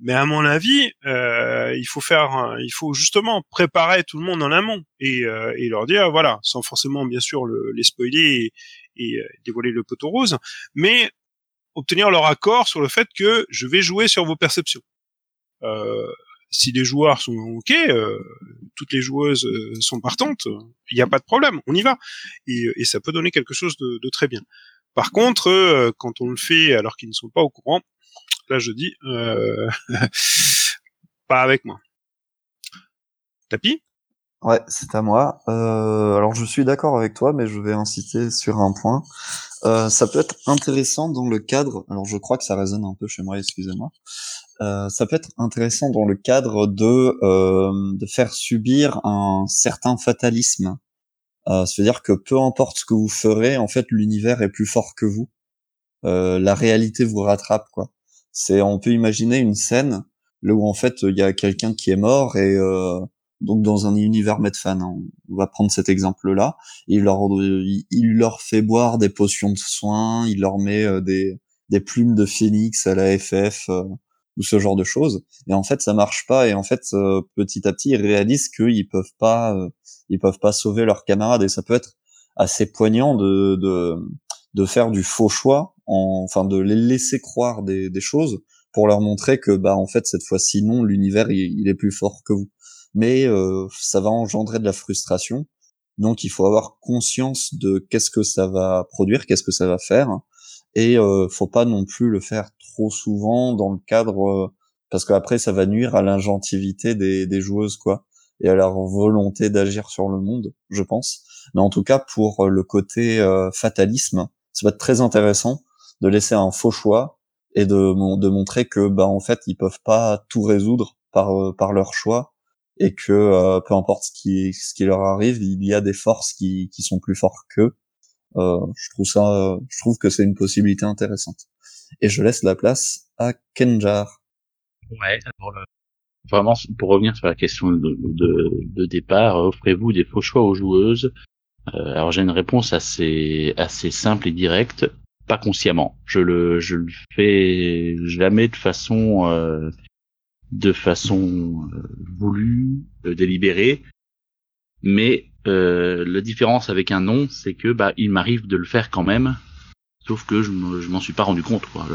Mais à mon avis, euh, il faut faire, il faut justement préparer tout le monde en amont et, euh, et leur dire, voilà, sans forcément bien sûr le, les spoiler et, et, euh, dévoiler le poteau rose, mais obtenir leur accord sur le fait que je vais jouer sur vos perceptions. Euh, si les joueurs sont ok, euh, toutes les joueuses euh, sont partantes, il n'y a pas de problème, on y va. Et, ça peut donner quelque chose de, très bien. Par contre, euh, quand on le fait alors qu'ils ne sont pas au courant, là je dis pas avec moi. Tapis Ouais, c'est à moi. Euh, alors je suis d'accord avec toi, mais je vais insister sur un point. Euh, ça peut être intéressant dans le cadre. Alors je crois que ça résonne un peu chez moi, excusez-moi. Euh, ça peut être intéressant dans le cadre de euh, de faire subir un certain fatalisme. Euh, C'est-à-dire que peu importe ce que vous ferez, en fait, l'univers est plus fort que vous. Euh, la réalité vous rattrape, quoi. C'est, on peut imaginer une scène là où en fait il y a quelqu'un qui est mort et donc dans un univers Medfan, hein, on va prendre cet exemple-là. Il leur, il leur fait boire des potions de soins, il leur met des, des plumes de phénix à la FF ou ce genre de choses. Et en fait, ça marche pas. Et en fait, euh, petit à petit, ils réalisent qu'ils peuvent pas, ils peuvent pas sauver leurs camarades. Et ça peut être assez poignant de de, de faire du faux choix, en, enfin de les laisser croire des, des choses pour leur montrer que bah en fait cette fois-ci non, l'univers il, il est plus fort que vous mais euh, ça va engendrer de la frustration. Donc il faut avoir conscience de qu'est-ce que ça va produire, qu'est-ce que ça va faire, et euh, faut pas non plus le faire trop souvent dans le cadre euh, parce qu'après ça va nuire à l'ingentivité des, des joueuses quoi et à leur volonté d'agir sur le monde, je pense. Mais en tout cas pour le côté euh, fatalisme, ça va être très intéressant de laisser un faux choix et de, de montrer que bah en fait ils peuvent pas tout résoudre par par leur choix et que euh, peu importe ce qui ce qui leur arrive, il y a des forces qui qui sont plus fortes qu'eux. Euh, je trouve ça, je trouve que c'est une possibilité intéressante. Et je laisse la place à Kenjar. Ouais. Alors, vraiment, pour revenir sur la question de, de, de départ, offrez-vous des faux choix aux joueuses? Euh, alors j'ai une réponse assez assez simple et directe. Pas consciemment. Je le je le fais jamais de façon euh, de façon euh, voulue, euh, délibérée. Mais euh, la différence avec un non, c'est que bah il m'arrive de le faire quand même, sauf que je m'en suis pas rendu compte. Quoi.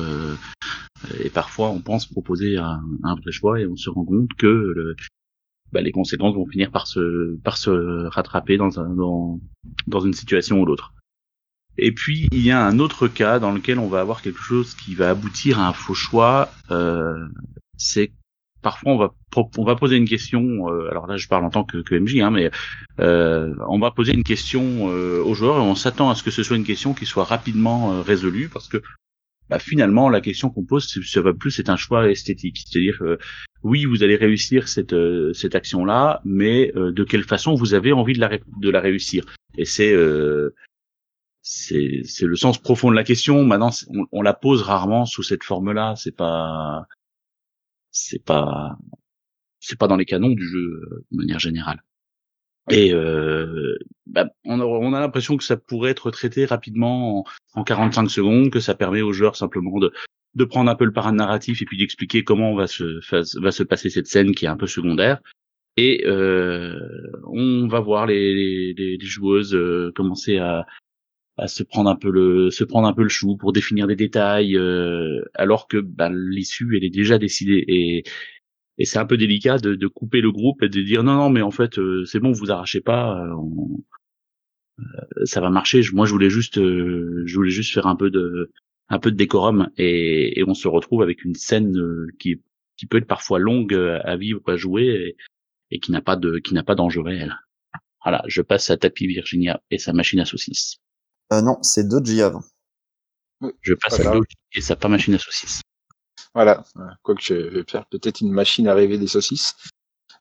et parfois, on pense proposer un, un, vrai choix et on se rend compte que bah, les conséquences vont finir par se par se rattraper dans un, dans dans une situation ou l'autre. Et puis il y a un autre cas dans lequel on va avoir quelque chose qui va aboutir à un faux choix. Euh, c'est parfois on va on va poser une question. Euh, alors là, je parle en tant que, que MJ, hein, mais euh, on va poser une question euh, aux joueurs et on s'attend à ce que ce soit une question qui soit rapidement euh, résolue parce que bah, finalement la question qu'on pose, ça va plus c'est un choix esthétique, c'est-à-dire oui, vous allez réussir cette cette action là, mais de quelle façon vous avez envie de la de la réussir? Et c'est c'est c'est le sens profond de la question. Maintenant, on, on la pose rarement sous cette forme-là. C'est pas c'est pas c'est pas dans les canons du jeu de manière générale. Et euh, bah, on a, on a l'impression que ça pourrait être traité rapidement en, en, 45 secondes, que ça permet aux joueurs simplement de, de prendre un peu le parade narratif et puis d'expliquer comment va se, va se passer cette scène qui est un peu secondaire. Et euh, on va voir les, les, les joueuses euh, commencer à, à se prendre un peu le se prendre un peu le chou pour définir des détails euh, alors que bah, l'issue elle est déjà décidée. Et et c'est un peu délicat de, de, couper le groupe et de dire non non mais en fait euh, c'est bon vous arrachez pas euh, on, euh, ça va marcher. Moi je voulais juste euh, je voulais juste faire un peu de un peu de décorum et, et on se retrouve avec une scène qui qui peut être parfois longue à vivre à jouer et, qui n'a pas de qui n'a pas d'enjeu réel. Voilà je passe à Tapi Virginia et sa machine à saucisses euh, non, c'est Doji avant. Je passe à Doji et sa pas machine à saucisses. Voilà, quoique je vais faire peut-être une machine à rêver des saucisses.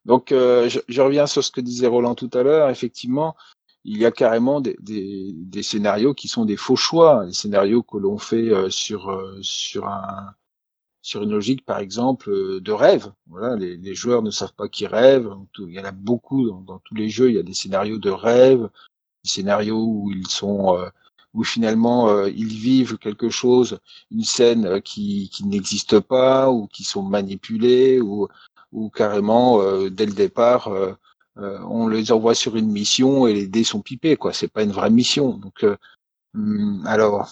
Donc euh, je, je, reviens sur ce que disait Roland tout à l'heure. Effectivement, il y a carrément des, des, des, scénarios qui sont des faux choix, des scénarios que l'on fait euh, sur euh, sur un sur une logique, par exemple, euh, de rêve. Voilà, les, les, joueurs ne savent pas qui rêvent. Il y en a beaucoup dans, dans, tous les jeux. Il y a des scénarios de rêve, des scénarios où ils sont euh, où finalement euh, ils vivent quelque chose, une scène euh, qui, n'existe pas ou qui sont manipulés ou, ou carrément dès le départ on les envoie sur une mission et les dés sont pipés quoi. C'est pas une vraie mission. Donc hum, alors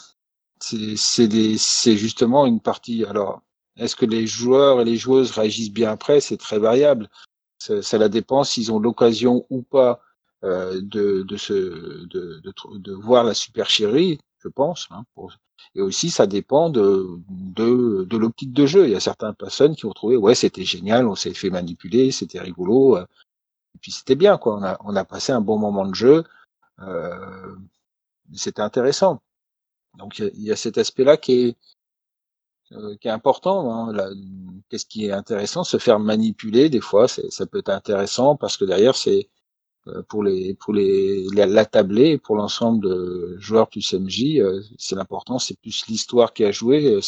c'est c'est justement une partie. Alors est-ce que les joueurs et les joueuses réagissent bien après? C'est très variable. Ça, ça la dépend s'ils ont l'occasion ou pas euh, de, de, se, de, de, de, voir la supercherie, je pense. Hein, pour... Et aussi, ça dépend de, de, de l'optique de jeu. Il y a certaines personnes qui ont trouvé, ouais, c'était génial, on s'est fait manipuler, c'était rigolo, euh, et puis c'était bien, quoi. On a, on a passé un bon moment de jeu, euh, c'était intéressant. Donc il y, a, cet aspect-là qui est, qui est important. Hein. Qu'est-ce qui est intéressant Se faire manipuler, des fois, ça peut être intéressant parce que derrière, c'est pour les pour les la, tabler pour l'ensemble de joueurs plus MJ, c'est l'important, c'est plus l'histoire qui a joué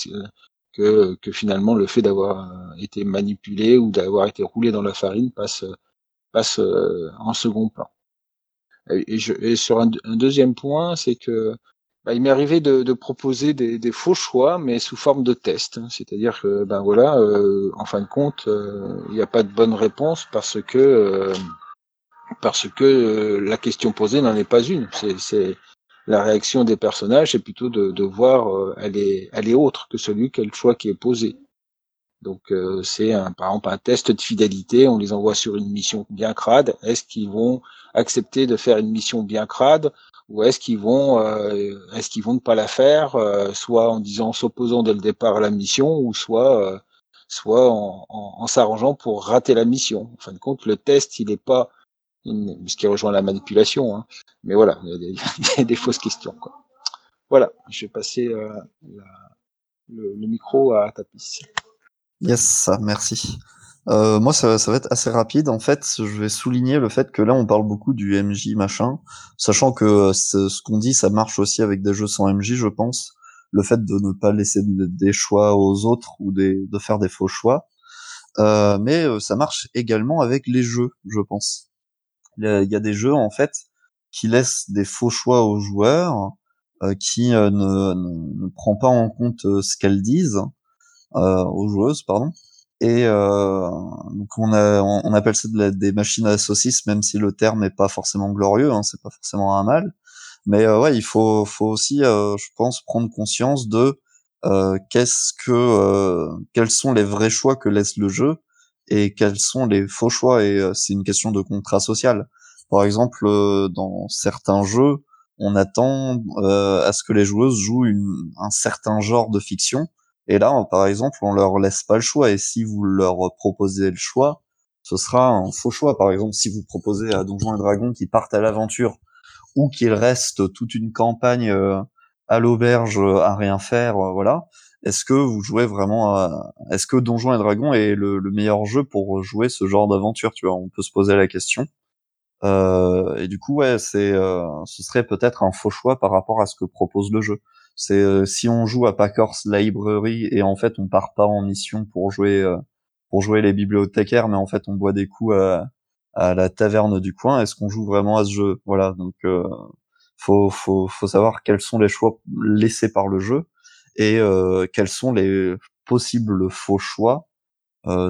que que finalement le fait d'avoir été manipulé ou d'avoir été roulé dans la farine passe passe en second plan. Et, je, et sur un, deuxième point, c'est que bah, il m'est arrivé de, de proposer des, des, faux choix, mais sous forme de test. C'est-à-dire que, ben voilà, euh, en fin de compte, euh, il n'y a pas de bonne réponse parce que euh, parce que la question posée n'en est pas une. C'est la réaction des personnages, c'est plutôt de, de voir elle est elle est autre que celui quel choix qui est posé. Donc c'est un, par exemple un test de fidélité, on les envoie sur une mission bien crade. Est-ce qu'ils vont accepter de faire une mission bien crade ou est-ce qu'ils vont euh, est-ce qu'ils vont ne pas la faire euh, soit en disant s'opposant dès le départ à la mission ou soit euh, soit en, en, s'arrangeant pour rater la mission? En fin de compte le test il n'est pas ce qui rejoint la manipulation hein. mais voilà il y, a des, fausses questions quoi. voilà je vais passer la, le, le, micro à Tapis yes merci euh, moi, ça, ça, va être assez rapide. En fait, je vais souligner le fait que là, on parle beaucoup du MJ machin, sachant que euh, ce qu'on dit, ça marche aussi avec des jeux sans MJ, je pense. Le fait de ne pas laisser des choix aux autres ou des, de faire des faux choix. Euh, mais euh, ça marche également avec les jeux, je pense. Il y a, des jeux, en fait, qui laissent des faux choix aux joueurs, euh, qui ne, ne, ne, prend pas en compte ce qu'elles disent, aux joueuses, pardon et euh, donc on, a, on, appelle ça des machines à saucisses, même si le terme n'est pas forcément glorieux, hein, c'est pas forcément un mal. Mais euh, ouais, il faut, faut aussi, euh, je pense, prendre conscience de euh, qu'est-ce que, euh, quels sont les vrais choix que laisse le jeu et quels sont les faux choix. Et c'est une question de contrat social. Par exemple, dans certains jeux, on attend à ce que les joueuses jouent un certain genre de fiction et là, par exemple, on leur laisse pas le choix. Et si vous leur proposez le choix, ce sera un faux choix. Par exemple, si vous proposez à Donjons et Dragons qu'ils partent à l'aventure ou qu'ils restent toute une campagne euh, à l'auberge à rien faire, euh, voilà. Est-ce que vous jouez vraiment à... Est-ce que Donjons et Dragons est le, meilleur jeu pour jouer ce genre d'aventure Tu vois, on peut se poser la question. Euh, et du coup, ouais, c'est, euh, ce serait peut-être un faux choix par rapport à ce que propose le jeu. C'est euh, si on joue à Packers Library et en fait on part pas en mission pour jouer euh, pour jouer les bibliothécaires, mais en fait on boit des coups à, à la taverne du coin. Est-ce qu'on joue vraiment à ce jeu? Voilà, donc euh, faut faut faut savoir quels sont les choix laissés par le jeu et euh, quels sont les possibles faux choix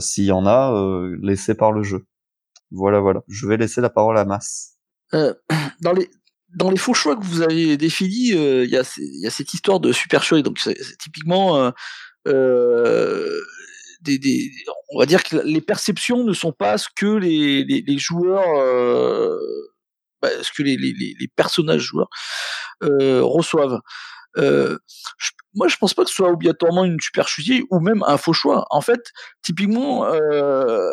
s'il y en a laissés par le jeu. Voilà, voilà. Je vais laisser la parole à Mass. Euh, dans les faux choix que vous avez définis, euh, il y, a, cette histoire de supercherie. Donc, c'est typiquement, euh, euh, on va dire que les perceptions ne sont pas ce que les, joueurs, euh, bah, ce que les, personnages joueurs euh, reçoivent. Euh, je, moi, je pense pas que ce soit obligatoirement une supercherie ou même un faux choix. En fait, typiquement, euh,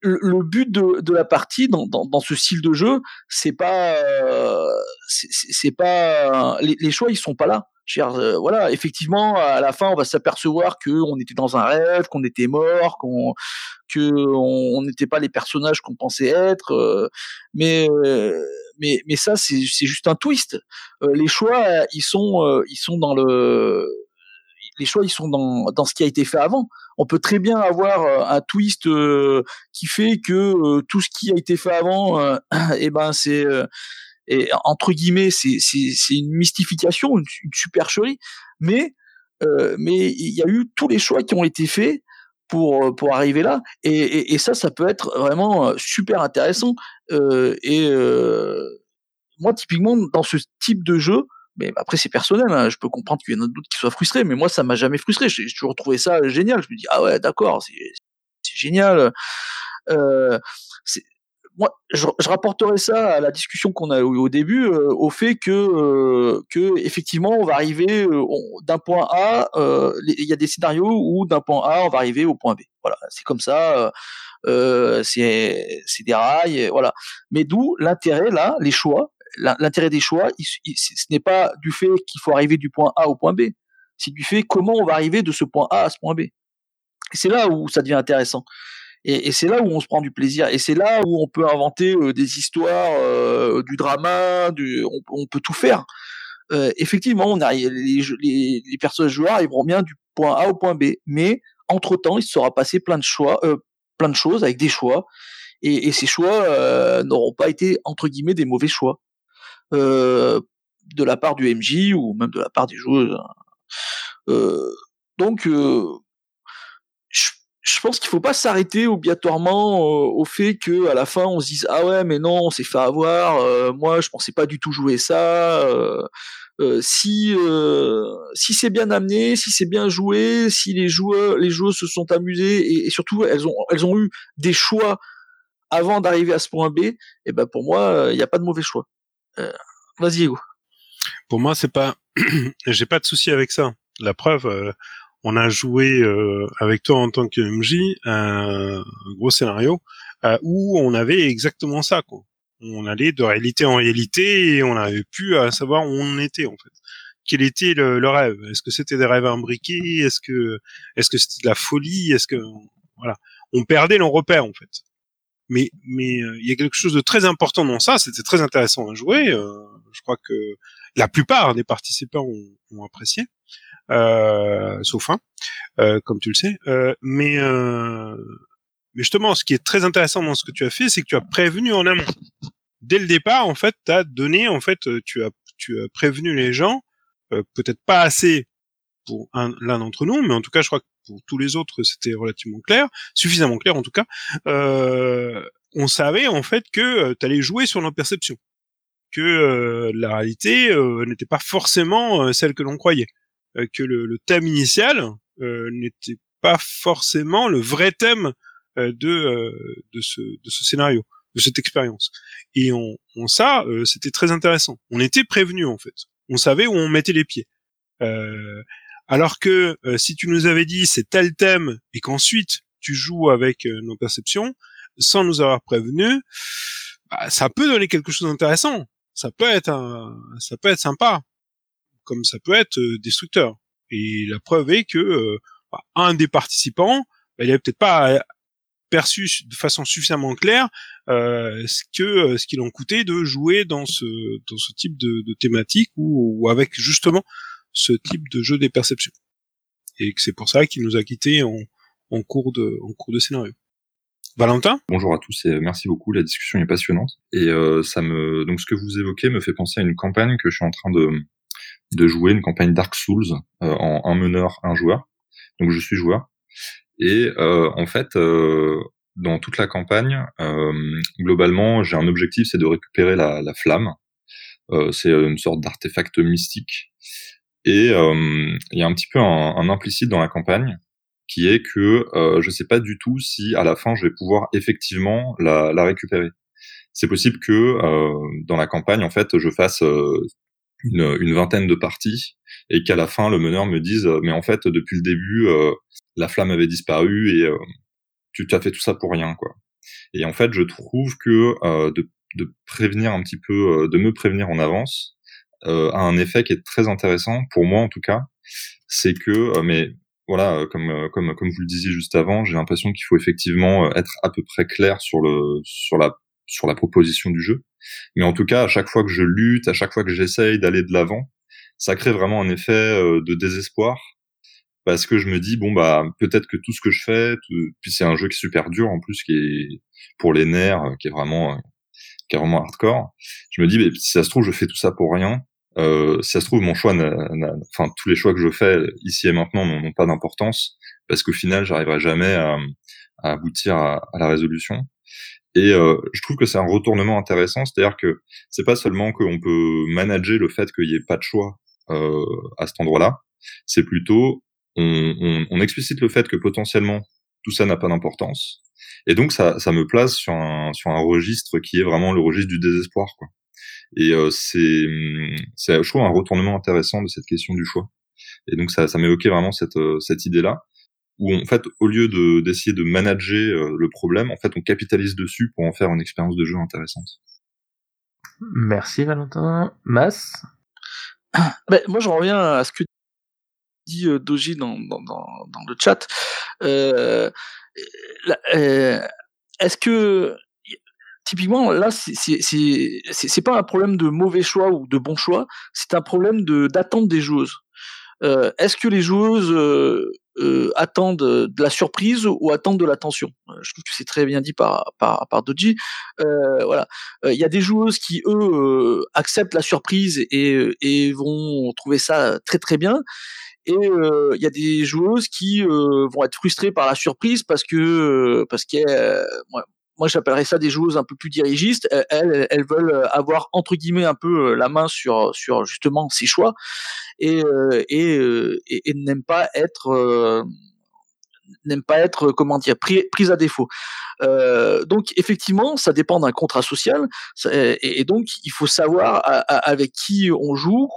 le, but de, la partie dans, ce style de jeu, c'est pas, euh, c'est pas les, choix, ils sont pas là. Euh, voilà, effectivement, à la fin, on va s'apercevoir que on était dans un rêve, qu'on était mort, qu'on on n'était pas les personnages qu'on pensait être. Mais mais mais ça, c'est juste un twist. les choix, ils sont ils sont dans le les choix ils sont dans, dans ce qui a été fait avant. On peut très bien avoir euh, un twist euh, qui fait que euh, tout ce qui a été fait avant, et eh ben c'est entre guillemets c'est c'est une mystification, une, supercherie, mais mais il y a eu tous les choix qui ont été faits pour pour arriver là et, et, ça ça peut être vraiment super intéressant et moi typiquement dans ce type de jeu mais après, c'est personnel. Hein. Je peux comprendre qu'il y en a d'autres qui soient frustrés, mais moi, ça m'a jamais frustré. J'ai toujours trouvé ça génial. Je me dis, ah ouais, d'accord, c'est génial. Euh, moi, je, rapporterai ça à la discussion qu'on a au début, euh, au fait que, euh, que effectivement, on va arriver euh, d'un point A. Il y a des scénarios où d'un point A, on va arriver au point B. Voilà, c'est comme ça. c'est des rails, voilà. Mais d'où l'intérêt là, les choix, l'intérêt des choix, ce n'est pas du fait qu'il faut arriver du point A au point B. c'est du fait comment on va arriver de ce point A à ce point B. C'est là où ça devient intéressant. Et, c'est là où on se prend du plaisir. Et c'est là où on peut inventer euh, des histoires, euh, du drama, du, on, peut tout faire. Euh, effectivement, les, personnages joueurs arriveront bien du point A au point B, mais entre temps, il se sera passé plein de choix, plein de choses avec des choix, et, et ces choix n'auront pas été entre guillemets des mauvais choix de la part du MJ ou même de la part des joueuses. donc, je pense qu'il faut pas s'arrêter obligatoirement euh, au fait que à la fin on se dise ah ouais mais non on s'est fait avoir euh, moi je pensais pas du tout jouer ça euh, si si c'est bien amené si c'est bien joué si les joueurs les joueurs se sont amusés et, surtout elles ont elles ont eu des choix avant d'arriver à ce point B et eh ben pour moi il n'y a pas de mauvais choix. Vas-y Hugo. Pour moi c'est pas j'ai pas de souci avec ça. La preuve on a joué euh, avec toi en tant que MJ un, gros scénario euh, où on avait exactement ça quoi. On allait de réalité en réalité et on avait pu à savoir où on était en fait. Quel était le, rêve? Est-ce que c'était des rêves imbriqués? Est-ce que est-ce que c'était de la folie? Est-ce que voilà, on perdait nos repères en fait. Mais mais euh, il y a quelque chose de très important dans ça. C'était très intéressant à jouer. je crois que la plupart des participants ont, apprécié euh, sauf un, euh, comme tu le sais. Euh, mais, euh, mais justement, ce qui est très intéressant dans ce que tu as fait, c'est que tu as prévenu en amont. Dès le départ, en fait, tu as donné, en fait, tu as, tu as prévenu les gens, peut-être pas assez pour l'un d'entre nous, mais en tout cas, je crois que pour tous les autres, c'était relativement clair, suffisamment clair en tout cas. Euh, on savait en fait que tu allais jouer sur nos perceptions, que la réalité n'était pas forcément celle que l'on croyait. Euh, que le, le, thème initial euh, n'était pas forcément le vrai thème euh, de de ce de ce scénario, de cette expérience. Et on, on ça, c'était très intéressant. On était prévenu en fait. On savait où on mettait les pieds. alors que si tu nous avais dit c'est tel thème et qu'ensuite tu joues avec nos perceptions sans nous avoir prévenu, bah, ça peut donner quelque chose d'intéressant. Ça peut être un, ça peut être sympa comme ça peut être euh, destructeur. Et la preuve est que euh, bah, un des participants, bah, il avait peut-être pas euh, perçu de façon suffisamment claire ce que ce qu'il en coûtait de jouer dans ce dans ce type de, thématique ou, avec justement ce type de jeu des perceptions et que c'est pour ça qu'il nous a quittés en, en cours de en cours de scénario. Valentin? Bonjour à tous et merci beaucoup. La discussion est passionnante et ça me donc ce que vous évoquez me fait penser à une campagne que je suis en train de de jouer une campagne Dark Souls euh, en un meneur, un joueur. Donc je suis joueur. Et euh, en fait, euh, dans toute la campagne, globalement, j'ai un objectif, c'est de récupérer la, la flamme. c'est une sorte d'artefact mystique. Et il y a un petit peu un, un, implicite dans la campagne qui est que euh, je sais pas du tout si à la fin je vais pouvoir effectivement la, la récupérer. C'est possible que euh, dans la campagne, en fait, je fasse une, une, vingtaine de parties et qu'à la fin le meneur me dise mais en fait depuis le début euh, la flamme avait disparu et euh, tu t'as fait tout ça pour rien quoi. Et en fait je trouve que euh, de, de, prévenir un petit peu, de me prévenir en avance a un effet qui est très intéressant pour moi en tout cas, c'est que mais voilà comme comme comme vous le disiez juste avant, j'ai l'impression qu'il faut effectivement être à peu près clair sur le sur la sur la proposition du jeu. Mais en tout cas, à chaque fois que je lutte, à chaque fois que j'essaye d'aller de l'avant, ça crée vraiment un effet euh, de désespoir parce que je me dis bon bah peut-être que tout ce que je fais, puis c'est un jeu qui est super dur en plus qui est pour les nerfs, qui est vraiment qui est vraiment hardcore. Je me dis mais si ça se trouve je fais tout ça pour rien. Euh, si ça se trouve mon choix, enfin tous les choix que je fais ici et maintenant n'ont pas d'importance parce qu'au final j'arriverai jamais à, aboutir à, la résolution. Et euh, je trouve que c'est un retournement intéressant, c'est-à-dire que c'est pas seulement qu'on peut manager le fait qu'il n'y ait pas de choix euh, à cet endroit-là, c'est plutôt on, on, on, explicite le fait que potentiellement tout ça n'a pas d'importance, et donc ça, ça me place sur un, sur un registre qui est vraiment le registre du désespoir, quoi. Et euh, c'est, c'est, je trouve un retournement intéressant de cette question du choix. Et donc ça, ça m'évoquait vraiment cette, euh, cette idée-là où en fait, au lieu de d'essayer de manager euh, le problème, en fait, on capitalise dessus pour en faire une expérience de jeu intéressante. Merci Valentin. Mas ben, Moi, je reviens à ce que dit Doji dans, dans, dans, dans, le chat. Euh, Est-ce que typiquement là, c'est pas un problème de mauvais choix ou de bon choix, c'est un problème de d'attente des joueuses. Euh, Est-ce que les joueuses euh, euh, attendent de la surprise ou attendent de l'attention Je trouve que c'est très bien dit par par, par Doji. voilà, il y a des joueuses qui eux acceptent la surprise et, et vont trouver ça très très bien. Et il y a des joueuses qui vont être frustrées par la surprise parce que parce qu'elles moi j'appellerais ça des joueuses un peu plus dirigistes. Elles, elles veulent avoir entre guillemets un peu la main sur sur justement ses choix et et, n'aiment pas être n'aime pas être comment dire pris, prise à défaut. Euh, donc effectivement, ça dépend d'un contrat social et, donc il faut savoir avec qui on joue.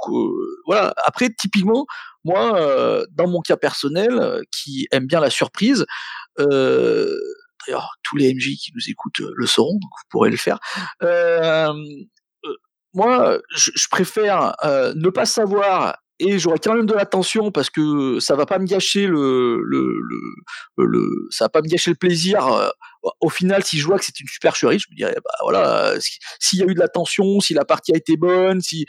voilà. Après, typiquement, moi, euh, dans mon cas personnel, qui aime bien la surprise. Euh, D'ailleurs, tous les MJ qui nous écoutent euh, le sauront, donc vous pourrez le faire. Euh, euh, moi, je, préfère ne pas savoir et j'aurai quand même de l'attention parce que ça va pas me gâcher le, le, le, ça va pas me gâcher le plaisir. Au final, si je vois que c'est une supercherie, je me dirais bah voilà, s'il y a eu de l'attention, si la partie a été bonne, si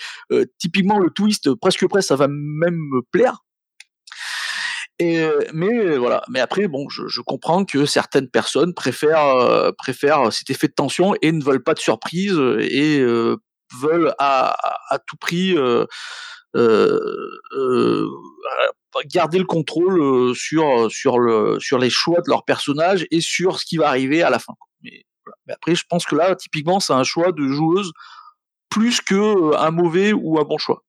typiquement le twist presque presque ça va même me plaire. Mais voilà, mais après bon, je, comprends que certaines personnes préfèrent euh, préfèrent cet effet de tension et ne veulent pas de surprise et euh, veulent à, tout prix euh, garder le contrôle sur sur le sur les choix de leur personnage et sur ce qui va arriver à la fin. Mais, après, je pense que là, typiquement, c'est un choix de joueuse plus que un mauvais ou un bon choix.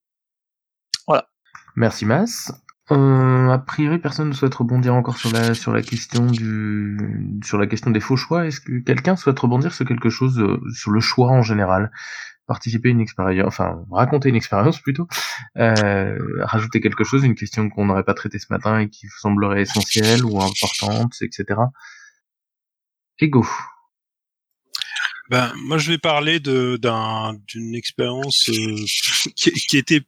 Voilà. Merci Mas. Euh, a priori, personne ne souhaite rebondir encore sur la sur la question du sur la question des faux choix. Est-ce que quelqu'un souhaite rebondir sur quelque chose euh, sur le choix en général? Participer à une expérience, enfin raconter une expérience plutôt, euh, rajouter quelque chose, une question qu'on n'aurait pas traitée ce matin et qui vous semblerait essentielle ou importante, etc. Ego. Ben, moi, je vais parler d'une expérience euh, qui, qui, était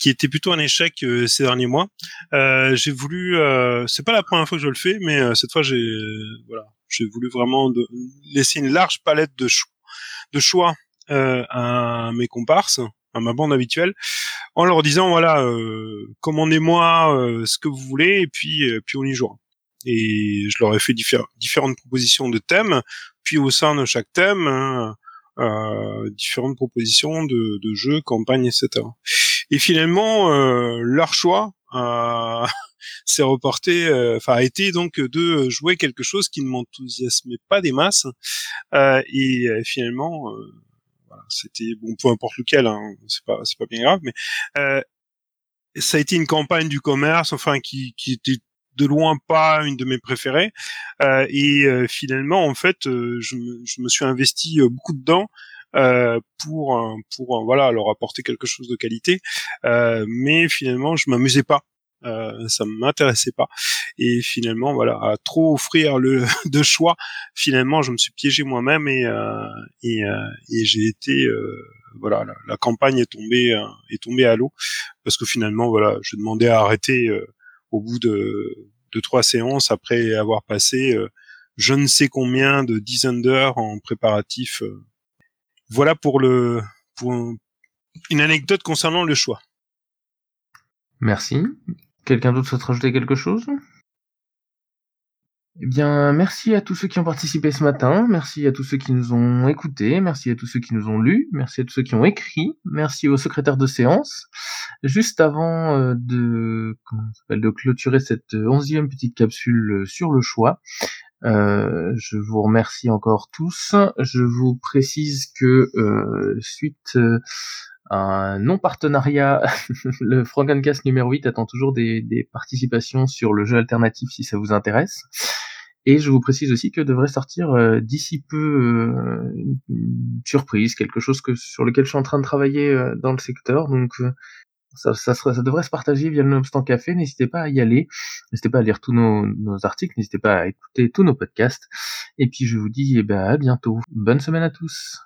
qui était plutôt un échec euh, ces derniers mois. Euh, j'ai voulu, euh, c'est pas la première fois que je le fais, mais euh, cette fois j'ai, voilà, j'ai voulu vraiment de, laisser une large palette de, choix de choix à mes comparses, à ma bande habituelle, en leur disant voilà, commandez-moi ce que vous voulez et puis puis on y jouera. Et je leur ai fait différentes propositions de thèmes, puis au sein de chaque thème. Hein, euh, différentes propositions de, de jeux, campagnes, etc. Et finalement, euh, leur choix euh, s'est reporté, euh, enfin a été donc de jouer quelque chose qui ne m'enthousiasmait pas des masses. Euh, et finalement, voilà, c'était bon, peu importe lequel, hein, c'est pas c'est pas bien grave, mais ça a été une campagne du commerce, enfin qui qui était de loin pas une de mes préférées. Euh, et finalement, en fait, je me, je, me, suis investi beaucoup dedans euh, pour pour voilà leur apporter quelque chose de qualité. Euh, mais finalement, je m'amusais pas. Euh, ça m'intéressait pas et finalement voilà à trop offrir le de choix finalement je me suis piégé moi-même et euh, et, euh, et j'ai été euh, voilà la, la, campagne est tombée est tombée à l'eau parce que finalement voilà je demandais à arrêter au bout de de trois séances après avoir passé je ne sais combien de dizaines d'heures en préparatif voilà pour le pour une anecdote concernant le choix. Merci. Quelqu'un d'autre souhaite rajouter quelque chose? Eh bien, merci à tous ceux qui ont participé ce matin, merci à tous ceux qui nous ont écoutés, merci à tous ceux qui nous ont lus, merci à tous ceux qui ont écrit, merci aux secrétaires de séance. Juste avant euh, de, de clôturer cette onzième petite capsule sur le choix, euh, je vous remercie encore tous. Je vous précise que euh, suite euh, à un non-partenariat, le Frankencast numéro 8 attend toujours des, participations sur le jeu alternatif si ça vous intéresse. Et je vous précise aussi que devrait sortir euh, d'ici peu une, surprise, quelque chose que sur lequel je suis en train de travailler dans le secteur. Donc ça, devrait se partager via le Nobstant Café. N'hésitez pas à y aller. N'hésitez pas à lire tous nos, nos articles. N'hésitez pas à écouter tous nos podcasts. Et puis je vous dis eh ben, à bientôt. Bonne semaine à tous.